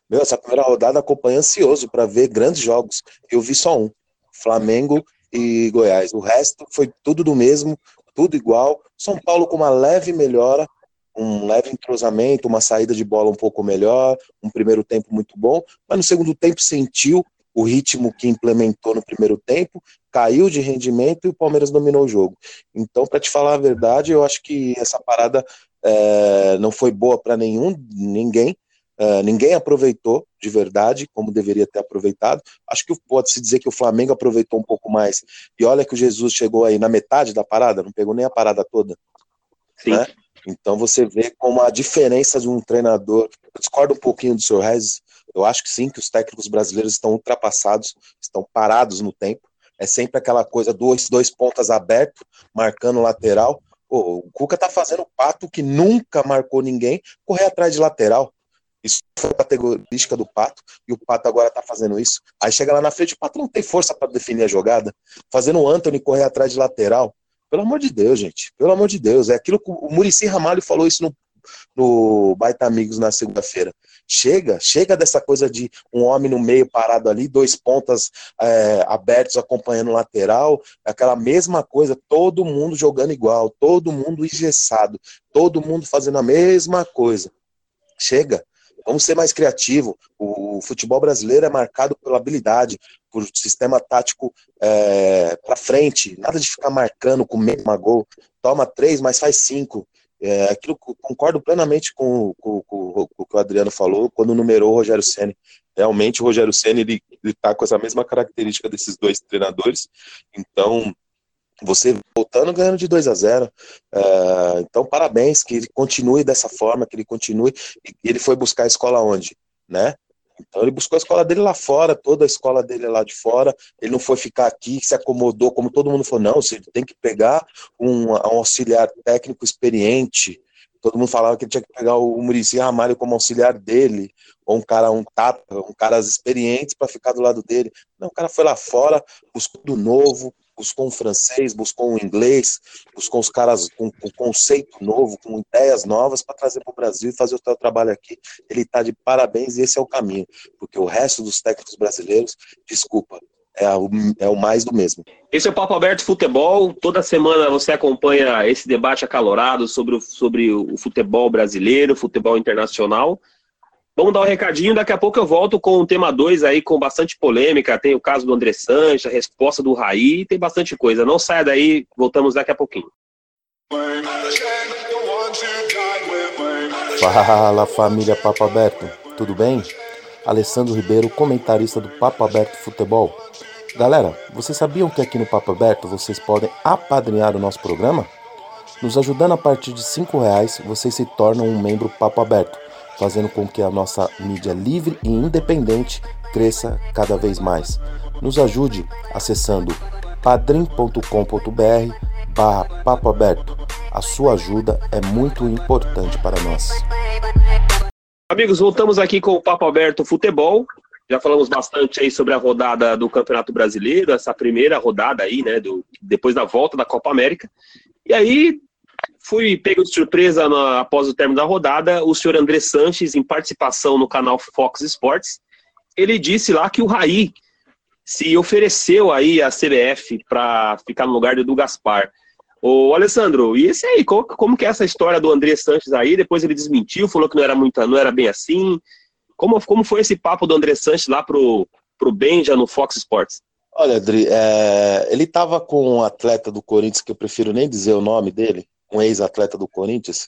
Meu, essa primeira rodada acompanhei ansioso para ver grandes jogos. Eu vi só um: Flamengo e Goiás. O resto foi tudo do mesmo, tudo igual. São Paulo com uma leve melhora, um leve entrosamento, uma saída de bola um pouco melhor, um primeiro tempo muito bom, mas no segundo tempo sentiu o ritmo que implementou no primeiro tempo, caiu de rendimento e o Palmeiras dominou o jogo. Então, para te falar a verdade, eu acho que essa parada é, não foi boa para nenhum, ninguém. É, ninguém aproveitou de verdade como deveria ter aproveitado. Acho que pode-se dizer que o Flamengo aproveitou um pouco mais. E olha que o Jesus chegou aí na metade da parada, não pegou nem a parada toda. Sim. Né? Então você vê como a diferença de um treinador. Eu discordo um pouquinho do Sr. Rez. Eu acho que sim, que os técnicos brasileiros estão ultrapassados, estão parados no tempo. É sempre aquela coisa, dois, dois pontas abertos, marcando lateral. Pô, o Cuca tá fazendo pato que nunca marcou ninguém correr atrás de lateral. Isso foi a categorística do Pato, e o Pato agora tá fazendo isso. Aí chega lá na frente, o Pato não tem força para definir a jogada, fazendo o Anthony correr atrás de lateral. Pelo amor de Deus, gente. Pelo amor de Deus. É aquilo que o Murici Ramalho falou isso no, no Baita Amigos na segunda-feira. Chega, chega dessa coisa de um homem no meio parado ali, dois pontas é, abertos acompanhando o lateral, aquela mesma coisa, todo mundo jogando igual, todo mundo engessado, todo mundo fazendo a mesma coisa. Chega, vamos ser mais criativo. O futebol brasileiro é marcado pela habilidade, por sistema tático é, para frente, nada de ficar marcando com meio gol. Toma três, mas faz cinco. É, aquilo concordo plenamente com, com, com, com, o que o Adriano falou quando numerou o Rogério Ceni. Realmente o Rogério Ceni ele está com essa mesma característica desses dois treinadores. Então você voltando ganhando de 2 a 0 é, então parabéns que ele continue dessa forma que ele continue ele foi buscar a escola onde né então ele buscou a escola dele lá fora, toda a escola dele lá de fora. Ele não foi ficar aqui, se acomodou, como todo mundo falou, não, você tem que pegar um, um auxiliar técnico experiente. Todo mundo falava que ele tinha que pegar o Murici Ramalho como auxiliar dele, ou um cara, um tapa, um caras experientes para ficar do lado dele. Não, o cara foi lá fora, buscou do novo, buscou um francês, buscou um inglês, buscou os caras com, com conceito novo, com ideias novas para trazer para o Brasil e fazer o seu trabalho aqui. Ele está de parabéns e esse é o caminho, porque o resto dos técnicos brasileiros, desculpa, é o, é o mais do mesmo. Esse é o Papo Aberto Futebol. Toda semana você acompanha esse debate acalorado sobre o, sobre o futebol brasileiro, futebol internacional. Vamos dar um recadinho, daqui a pouco eu volto com o tema 2 aí, com bastante polêmica. Tem o caso do André Sanches, a resposta do Raí, tem bastante coisa. Não saia daí, voltamos daqui a pouquinho. Fala família Papo Aberto, tudo bem? Alessandro Ribeiro, comentarista do Papo Aberto Futebol. Galera, vocês sabiam que aqui no Papo Aberto vocês podem apadrinhar o nosso programa? Nos ajudando a partir de R$ reais, vocês se tornam um membro Papo Aberto fazendo com que a nossa mídia livre e independente cresça cada vez mais. Nos ajude acessando padrim.com.br barra papo aberto. A sua ajuda é muito importante para nós. Amigos, voltamos aqui com o Papo Aberto Futebol. Já falamos bastante aí sobre a rodada do Campeonato Brasileiro, essa primeira rodada aí, né, do, depois da volta da Copa América. E aí, Fui pego de surpresa na, após o término da rodada, o senhor André Sanches, em participação no canal Fox Sports, ele disse lá que o Raí se ofereceu aí à CBF para ficar no lugar do Edu Gaspar. Ô, Alessandro, e esse aí, como, como que é essa história do André Sanches aí? Depois ele desmentiu, falou que não era muito, não era bem assim. Como, como foi esse papo do André Sanches lá pro, pro Benja no Fox Sports? Olha, Adri, é, ele estava com um atleta do Corinthians, que eu prefiro nem dizer o nome dele, um ex-atleta do Corinthians,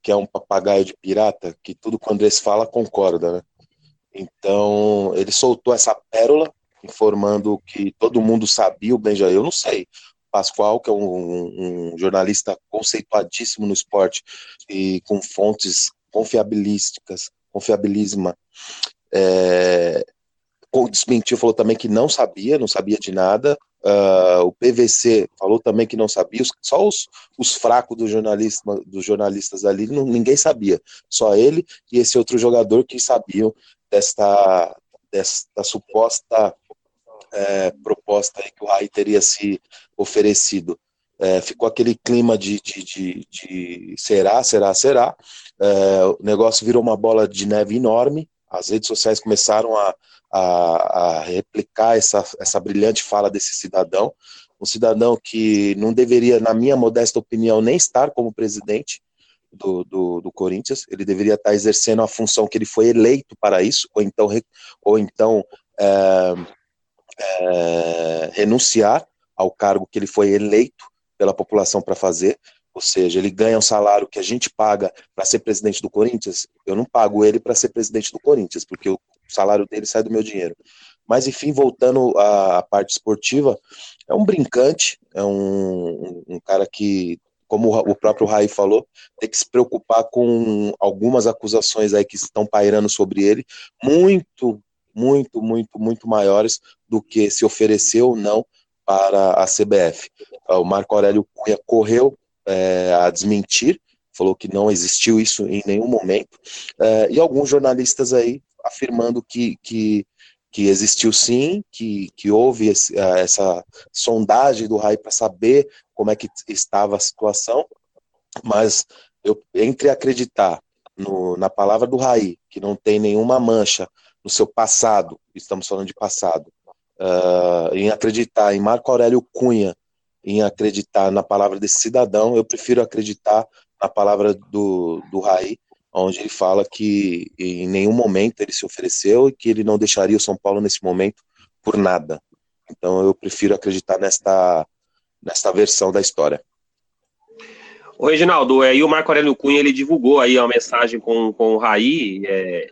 que é um papagaio de pirata, que tudo que o Andrés fala concorda, né? Então, ele soltou essa pérola, informando que todo mundo sabia o Benjamin. Eu não sei. Pascoal, que é um, um, jornalista conceituadíssimo no esporte e com fontes confiabilísticas, confiabilíssima, é, desmentiu, falou também que não sabia, não sabia de nada. Uh, o PVC falou também que não sabia, só os, os fracos do jornalista, dos jornalistas ali, não, ninguém sabia, só ele e esse outro jogador que sabiam desta, desta suposta é, proposta que o Rai teria se oferecido. É, ficou aquele clima de, de, de, de será, será, será. É, o negócio virou uma bola de neve enorme. As redes sociais começaram a, a, a replicar essa, essa brilhante fala desse cidadão, um cidadão que não deveria, na minha modesta opinião, nem estar como presidente do, do, do, Corinthians, ele deveria estar exercendo a função que ele foi eleito para isso, ou então, ou então é, é, renunciar ao cargo que ele foi eleito pela população para fazer, ou seja, ele ganha um salário que a gente paga para ser presidente do Corinthians, eu não pago ele para ser presidente do Corinthians, porque o salário dele sai do meu dinheiro. Mas, enfim, voltando à parte esportiva, é um brincante, é um, um cara que, como o próprio Raí falou, tem que se preocupar com algumas acusações aí que estão pairando sobre ele, muito, muito, muito, muito maiores do que se ofereceu ou não para a CBF. O Marco Aurélio Cunha correu é, a desmentir, falou que não existiu isso em nenhum momento, é, e alguns jornalistas aí afirmando que, que, que existiu sim, que, que houve esse, é, essa sondagem do RAI para saber como é que estava a situação, mas eu, entre acreditar no, na palavra do RAI, que não tem nenhuma mancha no seu passado, estamos falando de passado, uh, em acreditar em Marco Aurélio Cunha, em acreditar na palavra desse cidadão, eu prefiro acreditar na palavra do, do Raí, onde ele fala que em nenhum momento ele se ofereceu e que ele não deixaria o São Paulo nesse momento por nada. Então eu prefiro acreditar nesta, nesta versão da história. O Reginaldo, aí o Marco Aurélio Cunha ele divulgou aí uma mensagem com, com o Raí, é,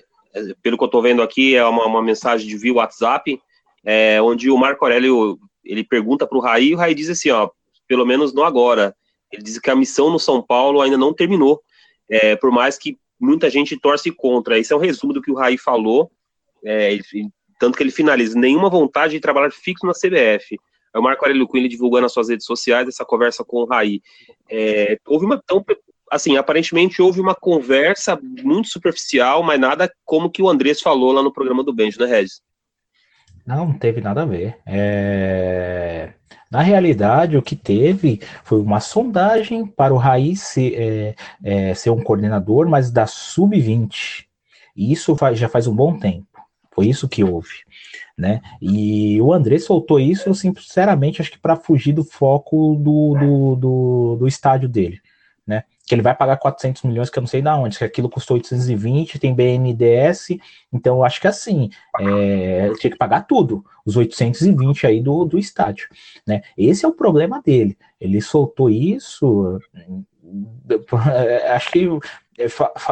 pelo que eu estou vendo aqui, é uma, uma mensagem de via WhatsApp, é, onde o Marco Aurélio ele pergunta para o Raí e o Raí diz assim, ó, pelo menos não agora. Ele diz que a missão no São Paulo ainda não terminou, é, por mais que muita gente torce contra. Esse é um resumo do que o Raí falou, é, tanto que ele finaliza, nenhuma vontade de trabalhar fixo na CBF. É o Marco Aurélio Cunha divulgou nas suas redes sociais essa conversa com o Raí. É, houve uma tão assim, aparentemente houve uma conversa muito superficial, mas nada como que o Andrés falou lá no programa do Benjo, né, Regis? Não, não teve nada a ver. É... Na realidade, o que teve foi uma sondagem para o Raiz ser, é, é, ser um coordenador, mas da sub-20. E isso faz, já faz um bom tempo. Foi isso que houve. Né? E o André soltou isso, eu sinceramente acho que para fugir do foco do, do, do, do estádio dele? Que ele vai pagar 400 milhões, que eu não sei da onde, que aquilo custou 820, tem BNDS, então eu acho que assim, é, tinha que pagar tudo, os 820 aí do, do estádio, né? Esse é o problema dele, ele soltou isso, acho que é,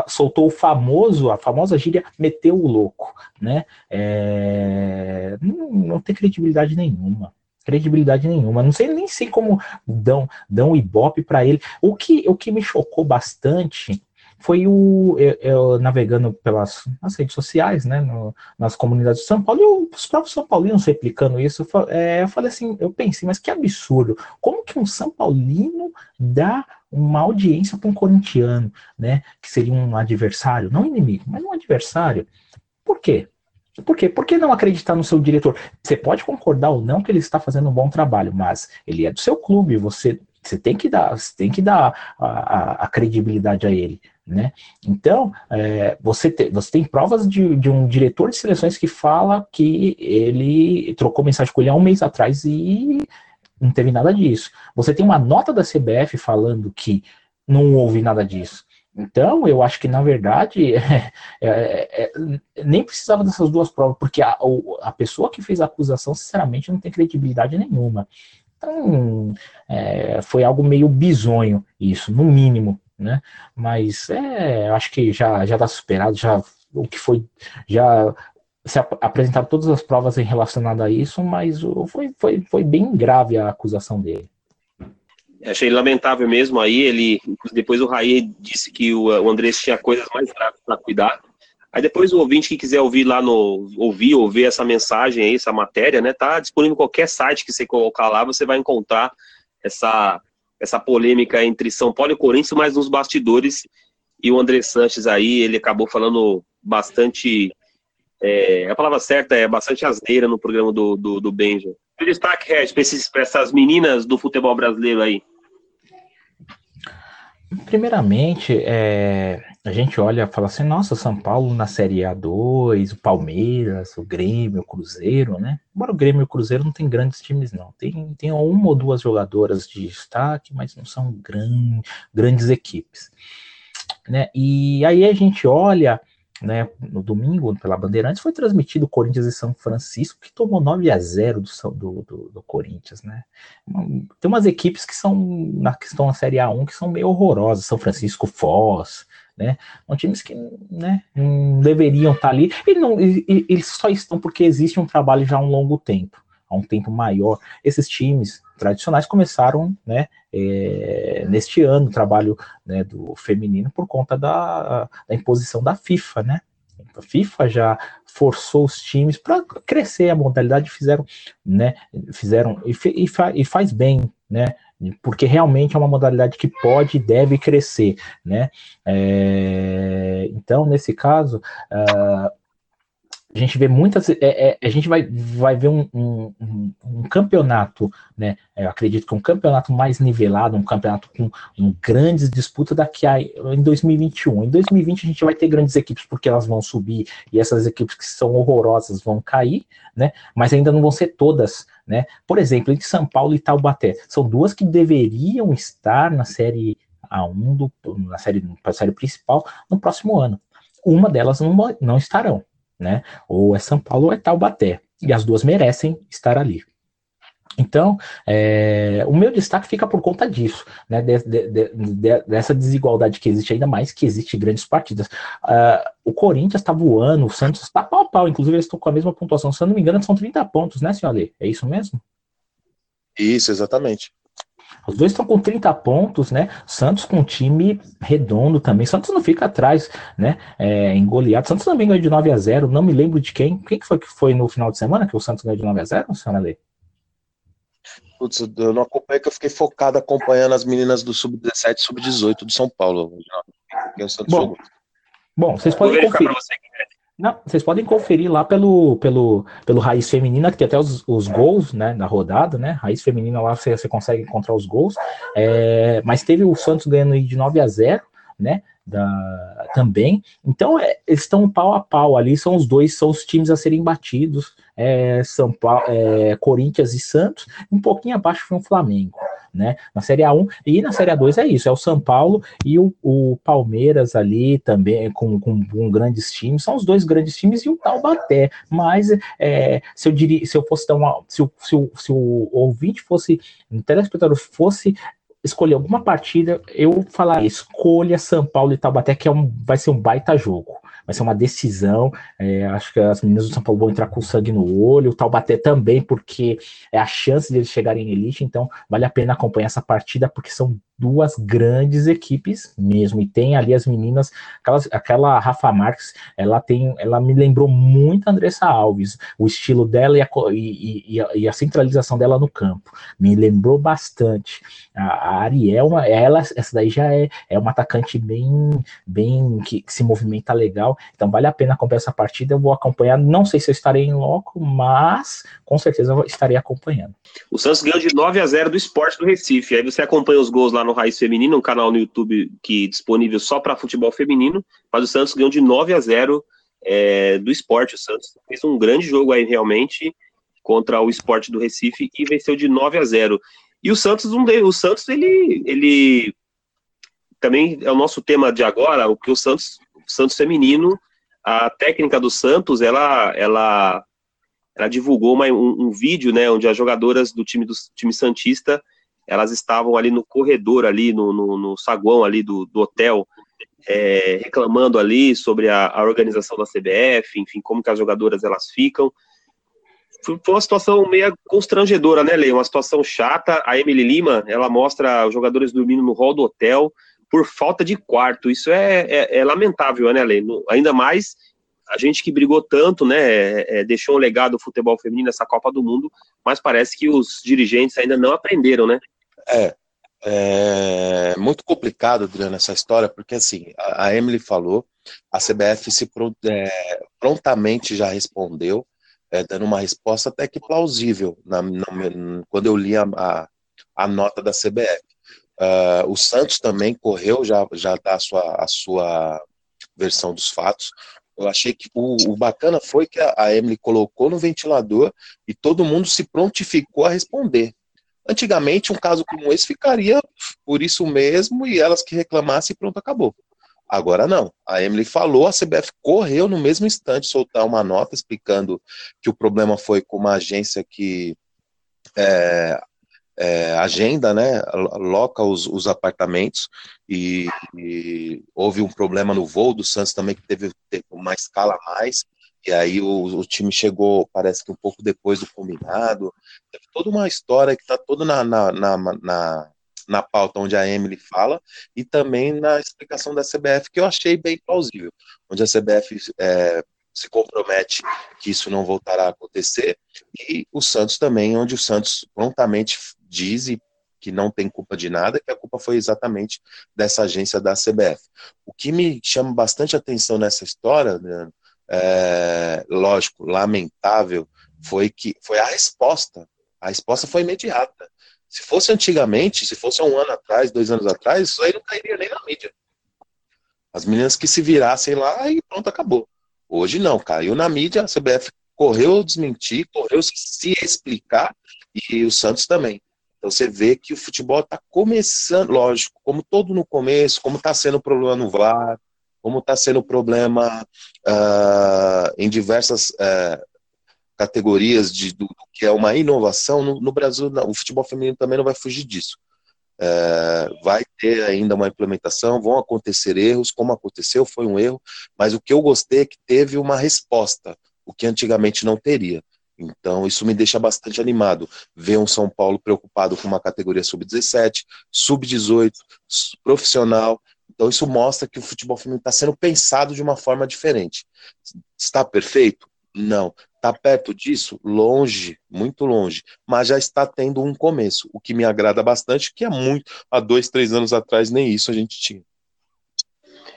soltou o famoso, a famosa gíria meteu o louco, né? É, não, não tem credibilidade nenhuma credibilidade nenhuma. Não sei nem sei como dão dão ibope para ele. O que o que me chocou bastante foi o eu, eu navegando pelas nas redes sociais, né, no, nas comunidades de São Paulo, e os próprios São Paulinos replicando isso. Eu, é, eu falei assim, eu pensei, mas que absurdo! Como que um São Paulino dá uma audiência para um corintiano, né, que seria um adversário, não inimigo, mas um adversário? Por quê? Por quê? Por que não acreditar no seu diretor? Você pode concordar ou não que ele está fazendo um bom trabalho, mas ele é do seu clube, você, você tem que dar, você tem que dar a, a, a credibilidade a ele. Né? Então, é, você, te, você tem provas de, de, um diretor de seleções que fala que ele trocou mensagem com ele há um mês atrás e não teve nada disso. Você tem uma nota da CBF falando que não houve nada disso. Então, eu acho que, na verdade, é, é, é, nem precisava dessas duas provas, porque a, a pessoa que fez a acusação, sinceramente, não tem credibilidade nenhuma. Então, é, foi algo meio bizonho, isso, no mínimo, né? Mas, é, acho que já já está superado, já o que foi, já se ap apresentaram todas as provas relacionadas a isso, mas foi, foi, foi bem grave a acusação dele. Achei lamentável mesmo aí, ele, depois o Raí disse que o, o Andrés tinha coisas mais graves para cuidar. Aí depois o ouvinte que quiser ouvir lá no, ouvir ou ver essa mensagem aí, essa matéria, né, tá disponível em qualquer site que você colocar lá, você vai encontrar essa, essa polêmica entre São Paulo e Corinthians, mas nos bastidores, e o André Sanches aí, ele acabou falando bastante, é, a palavra certa é bastante asneira no programa do, do, do Benja. O destaque, Red, para essas meninas do futebol brasileiro aí? Primeiramente, é, a gente olha e fala assim, nossa, São Paulo na Série A2, o Palmeiras, o Grêmio, o Cruzeiro, né? Embora o Grêmio e o Cruzeiro não tem grandes times, não. Tem, tem uma ou duas jogadoras de destaque, mas não são gran, grandes equipes. Né? E aí a gente olha né, no domingo, pela Bandeirantes, foi transmitido Corinthians e São Francisco, que tomou 9 a 0 do, do, do, do Corinthians, né? Tem umas equipes que são na que estão na Série A1 que são meio horrorosas, São Francisco Foz, né? São times que né, não deveriam estar ali, e, não, e, e, eles só estão porque existe um trabalho já há um longo tempo, há um tempo maior. Esses times tradicionais começaram né, é, neste ano o trabalho né, do feminino por conta da, da, imposição da FIFA, né? A FIFA já forçou os times para crescer a modalidade, fizeram, né? Fizeram e, e, fa, e faz bem, né? Porque realmente é uma modalidade que pode e deve crescer, né? É, então, nesse caso, uh, a gente vê muitas. É, é, a gente vai, vai ver um, um, um, campeonato, né? Eu acredito que um campeonato mais nivelado, um campeonato com um, grandes disputas daqui a em 2021. Em 2020 a gente vai ter grandes equipes porque elas vão subir e essas equipes que são horrorosas vão cair, né? Mas ainda não vão ser todas, né? Por exemplo, entre São Paulo e Taubaté, são duas que deveriam estar na série A1 do, na série, na série principal no próximo ano. Uma delas não, não estarão né? Ou é São Paulo ou é Taubaté. E as duas merecem estar ali. Então, é, o meu destaque fica por conta disso, né, de, de, de, dessa desigualdade que existe, ainda mais que existe grandes partidas. Uh, o Corinthians está voando, o Santos está pau a pau, inclusive eles estão com a mesma pontuação. Se eu não me engano, são 30 pontos, né, senhor Ale? É isso mesmo? Isso, exatamente. Os dois estão com 30 pontos, né? Santos com um time redondo também. Santos não fica atrás, né? É, em goleado. Santos também ganhou de 9 a 0 Não me lembro de quem. Quem que foi que foi no final de semana que o Santos ganhou de 9 a 0 senhora Lê? Putz, eu não acompanhei que eu fiquei focado acompanhando as meninas do Sub-17 e Sub-18 do São Paulo. Bom, bom, vocês podem conferir. Não, vocês podem conferir lá pelo, pelo, pelo Raiz Feminina, que tem até os, os gols né, na rodada, né? Raiz Feminina lá você, você consegue encontrar os gols. É, mas teve o Santos ganhando de 9 a 0, né? Da, também. Então, é, eles estão pau a pau ali, são os dois, são os times a serem batidos. É, São Paulo, é, Corinthians e Santos, um pouquinho abaixo foi o Flamengo né? Na Série A1 e na Série A2 é isso, é o São Paulo e o, o Palmeiras ali também com, com, com, grandes times, são os dois grandes times e o Taubaté. Mas é, se eu diria, se eu fosse dar uma, se o, se o, se o ouvinte fosse, o telespectador fosse escolher alguma partida, eu falaria escolha São Paulo e Taubaté, que é um, vai ser um baita jogo vai ser uma decisão. É, acho que as meninas do São Paulo vão entrar com sangue no olho, o Taubaté também, porque é a chance de eles chegarem em elite, então vale a pena acompanhar essa partida, porque são duas grandes equipes mesmo. E tem ali as meninas, aquelas, aquela Rafa Marques, ela tem, ela me lembrou muito a Andressa Alves, o estilo dela e a, e, e, e a, centralização dela no campo. Me lembrou bastante. A, a Ariel, ela, essa daí já é, é uma atacante bem, bem que, que, se movimenta legal. Então vale a pena acompanhar essa partida. Eu vou acompanhar, não sei se eu estarei em loco, mas com certeza estarei acompanhando. O Santos ganhou de 9 a 0 do esporte do Recife. Aí você acompanha os gols lá no Raiz Feminino, um canal no YouTube que é disponível só para futebol feminino, mas o Santos ganhou de 9 a 0 é, do esporte. O Santos fez um grande jogo aí realmente. contra o Esporte do Recife e venceu de 9 a 0. E o Santos, um o Santos ele, ele também é o nosso tema de agora, o que o Santos, Santos feminino, a técnica do Santos, ela, ela, ela divulgou uma, um, um, vídeo, né, onde as jogadoras do time do time santista, elas estavam ali no corredor ali, no, no, no saguão ali do, do hotel, é, reclamando ali sobre a, a, organização da CBF, enfim, como que as jogadoras elas ficam. Foi uma situação meio constrangedora, né, Lei? Uma situação chata. A Emily Lima, ela mostra os jogadores dormindo no hall do hotel por falta de quarto. Isso é, é, é lamentável, né, Lei? Ainda mais a gente que brigou tanto, né, é, é, deixou um legado do futebol feminino nessa Copa do Mundo, mas parece que os dirigentes ainda não aprenderam, né? É, é muito complicado, Adriano, essa história, porque assim, a, Emily falou, a CBF se é, prontamente já respondeu, é, dando uma resposta até que plausível na, na, quando eu li a, a, a nota da CBF. Uh, o Santos também correu já já dá a sua, a sua versão dos fatos. Eu achei que o, o bacana foi que a, a Emily colocou no ventilador e todo mundo se prontificou a responder. Antigamente, um caso como esse ficaria por isso mesmo e elas que reclamassem pronto, acabou. Agora não. A Emily falou, a CBF correu no mesmo instante soltar uma nota explicando que o problema foi com uma agência que é, é, agenda, né, loca os, os apartamentos e, e, houve um problema no voo do Santos também que teve, teve uma escala a mais e aí o, o, time chegou, parece que um pouco depois do combinado. Teve toda uma história que está toda na, na, na, na, na pauta onde a Emily fala e também na explicação da CBF, que eu achei bem plausível, onde a CBF é, se compromete que isso não voltará a acontecer, e o Santos também, onde o Santos prontamente diz que não tem culpa de nada, que a culpa foi exatamente dessa agência da CBF. O que me chama bastante atenção nessa história, né, é, lógico, lamentável, foi que foi a resposta. A resposta foi imediata. Se fosse antigamente, se fosse um ano atrás, dois anos atrás, isso aí não cairia nem na mídia. As meninas que se virassem lá e pronto, acabou. Hoje não, caiu na mídia, a CBF correu desmentir, correu se explicar e o Santos também. Então você vê que o futebol está começando, lógico, como todo no começo, como está sendo o problema no VAR, como está sendo o problema uh, em diversas uh, categorias de, do, que é uma inovação, no, no Brasil não, o futebol feminino também não vai fugir disso. Uh, vai ter ainda uma implementação, vão acontecer erros, como aconteceu, foi um erro, mas o que eu gostei é que teve uma resposta, o que antigamente não teria. Então, isso me deixa bastante animado. Ver um São Paulo preocupado com uma categoria sub-17, sub-18, profissional, então isso mostra que o futebol feminino está sendo pensado de uma forma diferente. Está perfeito? Não. Está perto disso? Longe, muito longe. Mas já está tendo um começo, o que me agrada bastante, que há muito, há dois, três anos atrás, nem isso a gente tinha.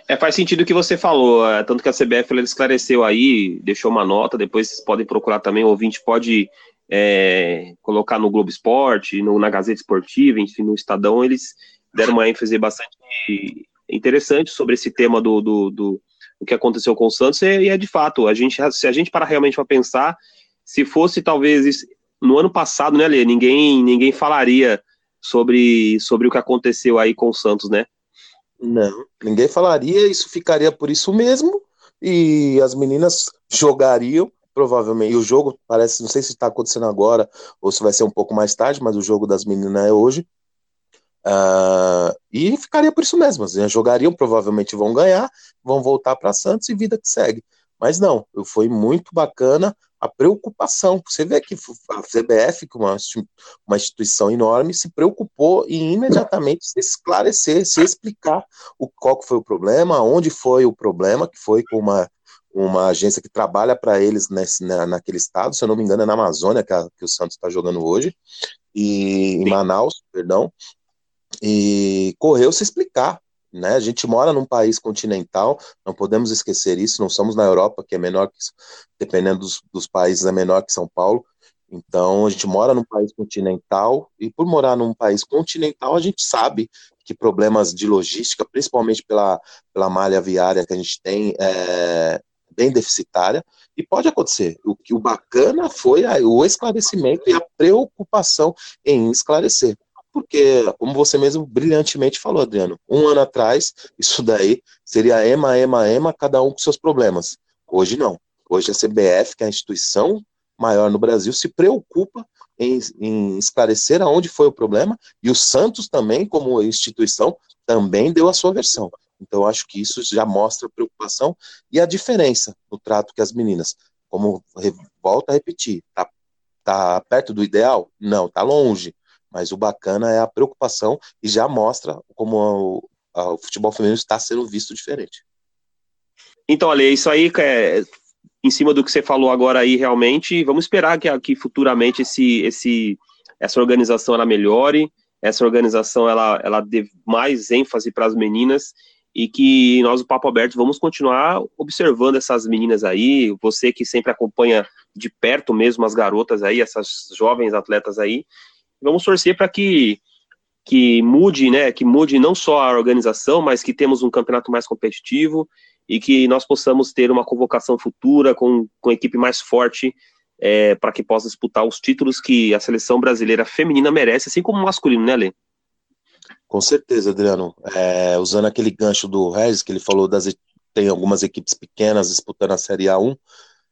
É, faz sentido o que você falou, é, tanto que a CBF ela esclareceu aí, deixou uma nota, depois vocês podem procurar também, o ouvinte pode é, colocar no Globo Esporte, no, na Gazeta Esportiva, enfim, no Estadão, eles deram uma ênfase bastante interessante sobre esse tema do, do, do, do que aconteceu com o Santos, e, é de fato, a gente, se a gente parar realmente para pensar, se fosse talvez no ano passado, né, Lê, ninguém, ninguém falaria sobre, sobre o que aconteceu aí com o Santos, né? Não, ninguém falaria, isso ficaria por isso mesmo, e as meninas jogariam, provavelmente, e o jogo parece, não sei se está acontecendo agora, ou se vai ser um pouco mais tarde, mas o jogo das meninas é hoje, Uh, e ficaria por isso mesmo. Assim, jogariam, provavelmente vão ganhar, vão voltar para Santos e vida que segue. Mas não, foi muito bacana a preocupação. Você vê que a CBF, que é uma, uma instituição enorme, se preocupou em imediatamente se esclarecer, se explicar o, qual foi o problema, onde foi o problema, que foi com uma, uma agência que trabalha para eles nesse, na, naquele estado, se eu não me engano, é na Amazônia que, a, que o Santos está jogando hoje, e em Manaus, perdão, e correu se explicar. Né? A gente mora num país continental, não podemos esquecer isso, não somos na Europa, que é menor que, dependendo dos, dos países, é menor que São Paulo. Então, a gente mora num país continental, e por morar num país continental, a gente sabe que problemas de logística, principalmente pela, pela malha viária que a gente tem, é, bem deficitária, e pode acontecer. O que o bacana foi a, o esclarecimento e a preocupação em esclarecer. Porque, como você mesmo brilhantemente falou, Adriano, um ano atrás, isso daí seria ema, ema, ema, cada um com seus problemas. Hoje não. Hoje a CBF, que é a instituição maior no Brasil, se preocupa em, em, esclarecer aonde foi o problema, e o Santos também, como instituição, também deu a sua versão. Então, acho que isso já mostra a preocupação e a diferença no trato que as meninas, como volta a repetir, tá, tá perto do ideal? Não, tá longe. Mas o bacana é a preocupação e já mostra como o, a, o futebol feminino está sendo visto diferente. Então, Ale, isso aí é em cima do que você falou agora aí, realmente, vamos esperar que, que futuramente esse, esse, essa organização ela melhore, essa organização ela, ela dê mais ênfase para as meninas e que nós, o Papo Aberto, vamos continuar observando essas meninas aí, você que sempre acompanha de perto mesmo as garotas aí, essas jovens atletas aí, vamos torcer para que que mude, né, que mude não só a organização, mas que temos um campeonato mais competitivo e que nós possamos ter uma convocação futura com, com equipe mais forte é, para que possa disputar os títulos que a seleção brasileira feminina merece, assim como o masculino, né, Lê? Com certeza, Adriano. É, usando aquele gancho do Regis, que ele falou das tem algumas equipes pequenas disputando a Série A1.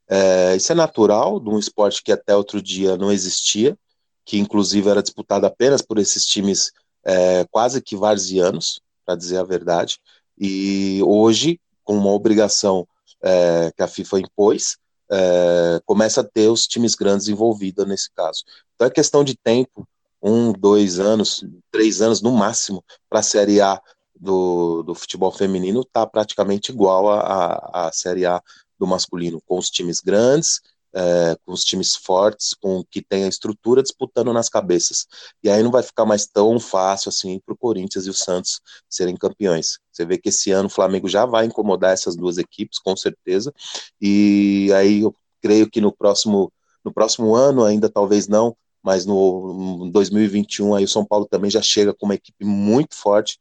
É, isso é natural de um esporte que até outro dia não existia, que inclusive era disputado apenas por esses times é, quase que varzianos, para dizer a verdade. E hoje, com uma obrigação é, que a FIFA impôs, é, começa a ter os times grandes envolvidos nesse caso. Então é questão de tempo um, dois anos, três anos no máximo para a Série A do, do futebol feminino está praticamente igual à Série A do masculino, com os times grandes, é, com os times fortes, com que tem a estrutura disputando nas cabeças. E aí não vai ficar mais tão fácil assim para o Corinthians e o Santos serem campeões. Você vê que esse ano o Flamengo já vai incomodar essas duas equipes, com certeza. E aí eu creio que no próximo, no próximo ano, ainda talvez não, mas no 2021 aí o São Paulo também já chega com uma equipe muito forte,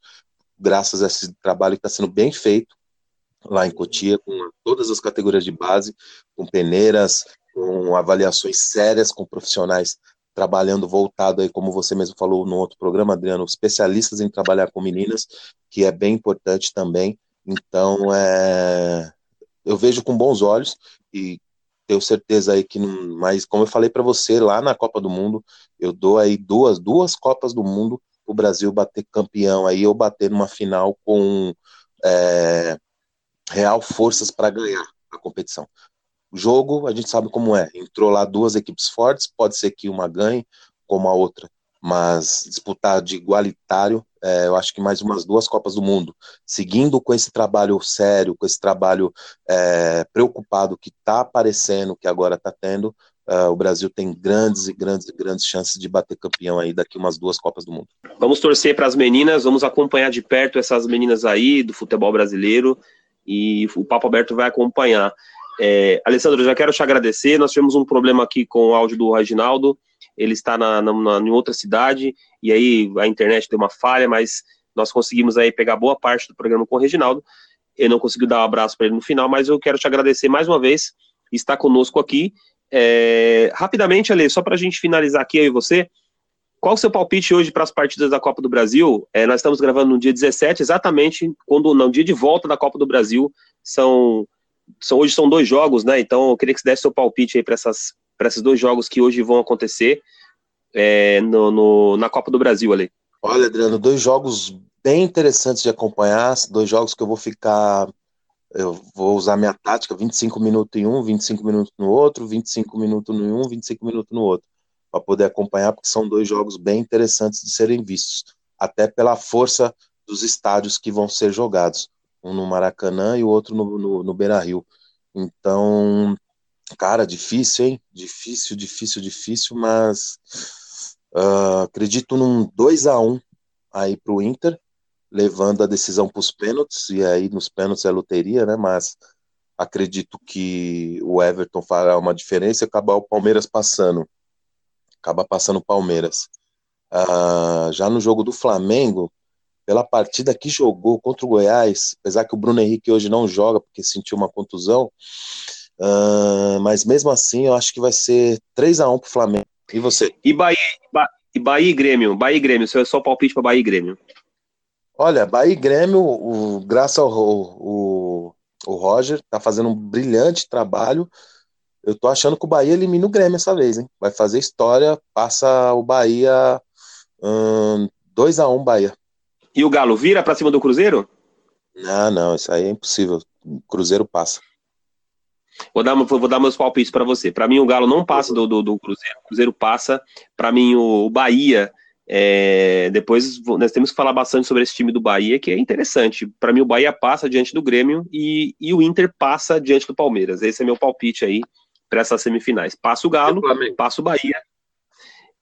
graças a esse trabalho que está sendo bem feito lá em Cotia, com todas as categorias de base, com peneiras, com avaliações sérias, com profissionais trabalhando voltado aí, como você mesmo falou no outro programa, Adriano, especialistas em trabalhar com meninas, que é bem importante também. Então, é, eu vejo com bons olhos e tenho certeza aí que mas como eu falei para você lá na Copa do Mundo, eu dou aí duas duas Copas do Mundo o Brasil bater campeão aí ou bater numa final com é, real forças para ganhar a competição. O jogo a gente sabe como é, entrou lá duas equipes fortes, pode ser que uma ganhe como a outra, mas disputar de igualitário, é, eu acho que mais umas duas Copas do Mundo, seguindo com esse trabalho sério, com esse trabalho é, preocupado que está aparecendo, que agora está tendo, é, o Brasil tem grandes e grandes e grandes chances de bater campeão aí daqui umas duas Copas do Mundo. Vamos torcer para as meninas, vamos acompanhar de perto essas meninas aí do futebol brasileiro e o Papo Aberto vai acompanhar. É, Alessandro, já quero te agradecer. Nós tivemos um problema aqui com o áudio do Reginaldo ele está na, na, na, em outra cidade, e aí a internet deu uma falha, mas nós conseguimos aí pegar boa parte do programa com o Reginaldo. Eu não consegui dar um abraço para ele no final, mas eu quero te agradecer mais uma vez, estar conosco aqui. É, rapidamente, Ale, só para a gente finalizar aqui, eu e você, qual o seu palpite hoje para as partidas da Copa do Brasil? É, nós estamos gravando no dia 17, exatamente quando no dia de volta da Copa do Brasil. São, são hoje são dois jogos, né? Então eu queria que você desse seu palpite aí para esses dois jogos que hoje vão acontecer é, no, no, na Copa do Brasil ali? Olha, Adriano, dois jogos bem interessantes de acompanhar, dois jogos que eu vou ficar, eu vou usar minha tática, 25 minutos em um, 25 minutos no outro, 25 minutos em um, 25 minutos no outro, para poder acompanhar, porque são dois jogos bem interessantes de serem vistos, até pela força dos estádios que vão ser jogados, um no Maracanã e o outro no, no, no Beira-Rio. Então, Cara, difícil, hein? Difícil, difícil, difícil, mas uh, acredito num 2 a 1 aí pro Inter, levando a decisão para os pênaltis, e aí nos pênaltis é loteria, né? Mas acredito que o Everton fará uma diferença e acabar o Palmeiras passando. Acaba passando o Palmeiras. Uh, já no jogo do Flamengo, pela partida que jogou contra o Goiás, apesar que o Bruno Henrique hoje não joga porque sentiu uma contusão, uh, mas mesmo assim eu acho que vai ser 3 a 1 pro Flamengo. E você? E Bahia, e Bahia e Grêmio, Bahia e Grêmio, seu é só palpite para Bahia e Grêmio. Olha, Bahia e Grêmio, o, graças ao o, o Roger, tá fazendo um brilhante trabalho. Eu tô achando que o Bahia elimina o Grêmio essa vez, hein? Vai fazer história, passa o Bahia um, 2 a 1 Bahia. E o Galo vira para cima do Cruzeiro? Não, não, isso aí é impossível. O Cruzeiro passa. Vou dar, vou dar meus palpites para você. Para mim, o Galo não passa do, do, do Cruzeiro, o Cruzeiro passa. Para mim, o, o Bahia. É, depois nós temos que falar bastante sobre esse time do Bahia, que é interessante. Para mim, o Bahia passa diante do Grêmio e, e o Inter passa diante do Palmeiras. Esse é meu palpite aí para essas semifinais. Passa o Galo, passa o Bahia.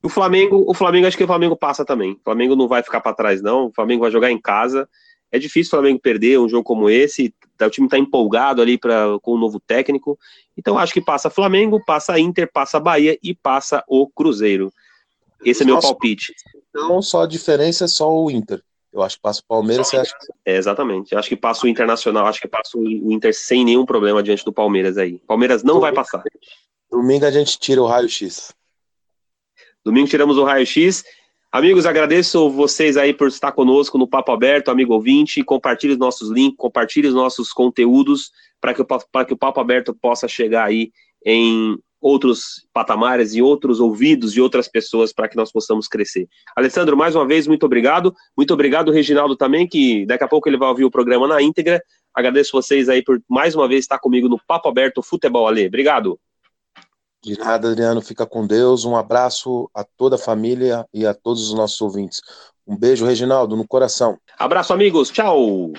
O Flamengo, o Flamengo, acho que o Flamengo passa também. O Flamengo não vai ficar para trás, não. O Flamengo vai jogar em casa. É difícil o Flamengo perder um jogo como esse. O time está empolgado ali pra, com o novo técnico. Então acho que passa Flamengo, passa Inter, passa Bahia e passa o Cruzeiro. Esse é meu palpite. Então só a diferença é só o Inter. Eu acho que passa o Palmeiras, você acha? É, exatamente. Acho que passa o Internacional, acho que passa o Inter sem nenhum problema diante do Palmeiras aí. Palmeiras não vai passar. Domingo a gente tira o raio-x. Domingo tiramos o raio-x. Amigos, agradeço vocês aí por estar conosco no Papo Aberto, amigo ouvinte. Compartilhe os nossos links, compartilhe os nossos conteúdos para que, que o Papo Aberto possa chegar aí em outros patamares e outros ouvidos de outras pessoas para que nós possamos crescer. Alessandro, mais uma vez, muito obrigado. Muito obrigado, Reginaldo, também, que daqui a pouco ele vai ouvir o programa na íntegra. Agradeço vocês aí por mais uma vez estar comigo no Papo Aberto Futebol Ale. Obrigado. De nada, Adriano. Fica com Deus. Um abraço a toda a família e a todos os nossos ouvintes. Um beijo, Reginaldo, no coração. Abraço, amigos. Tchau.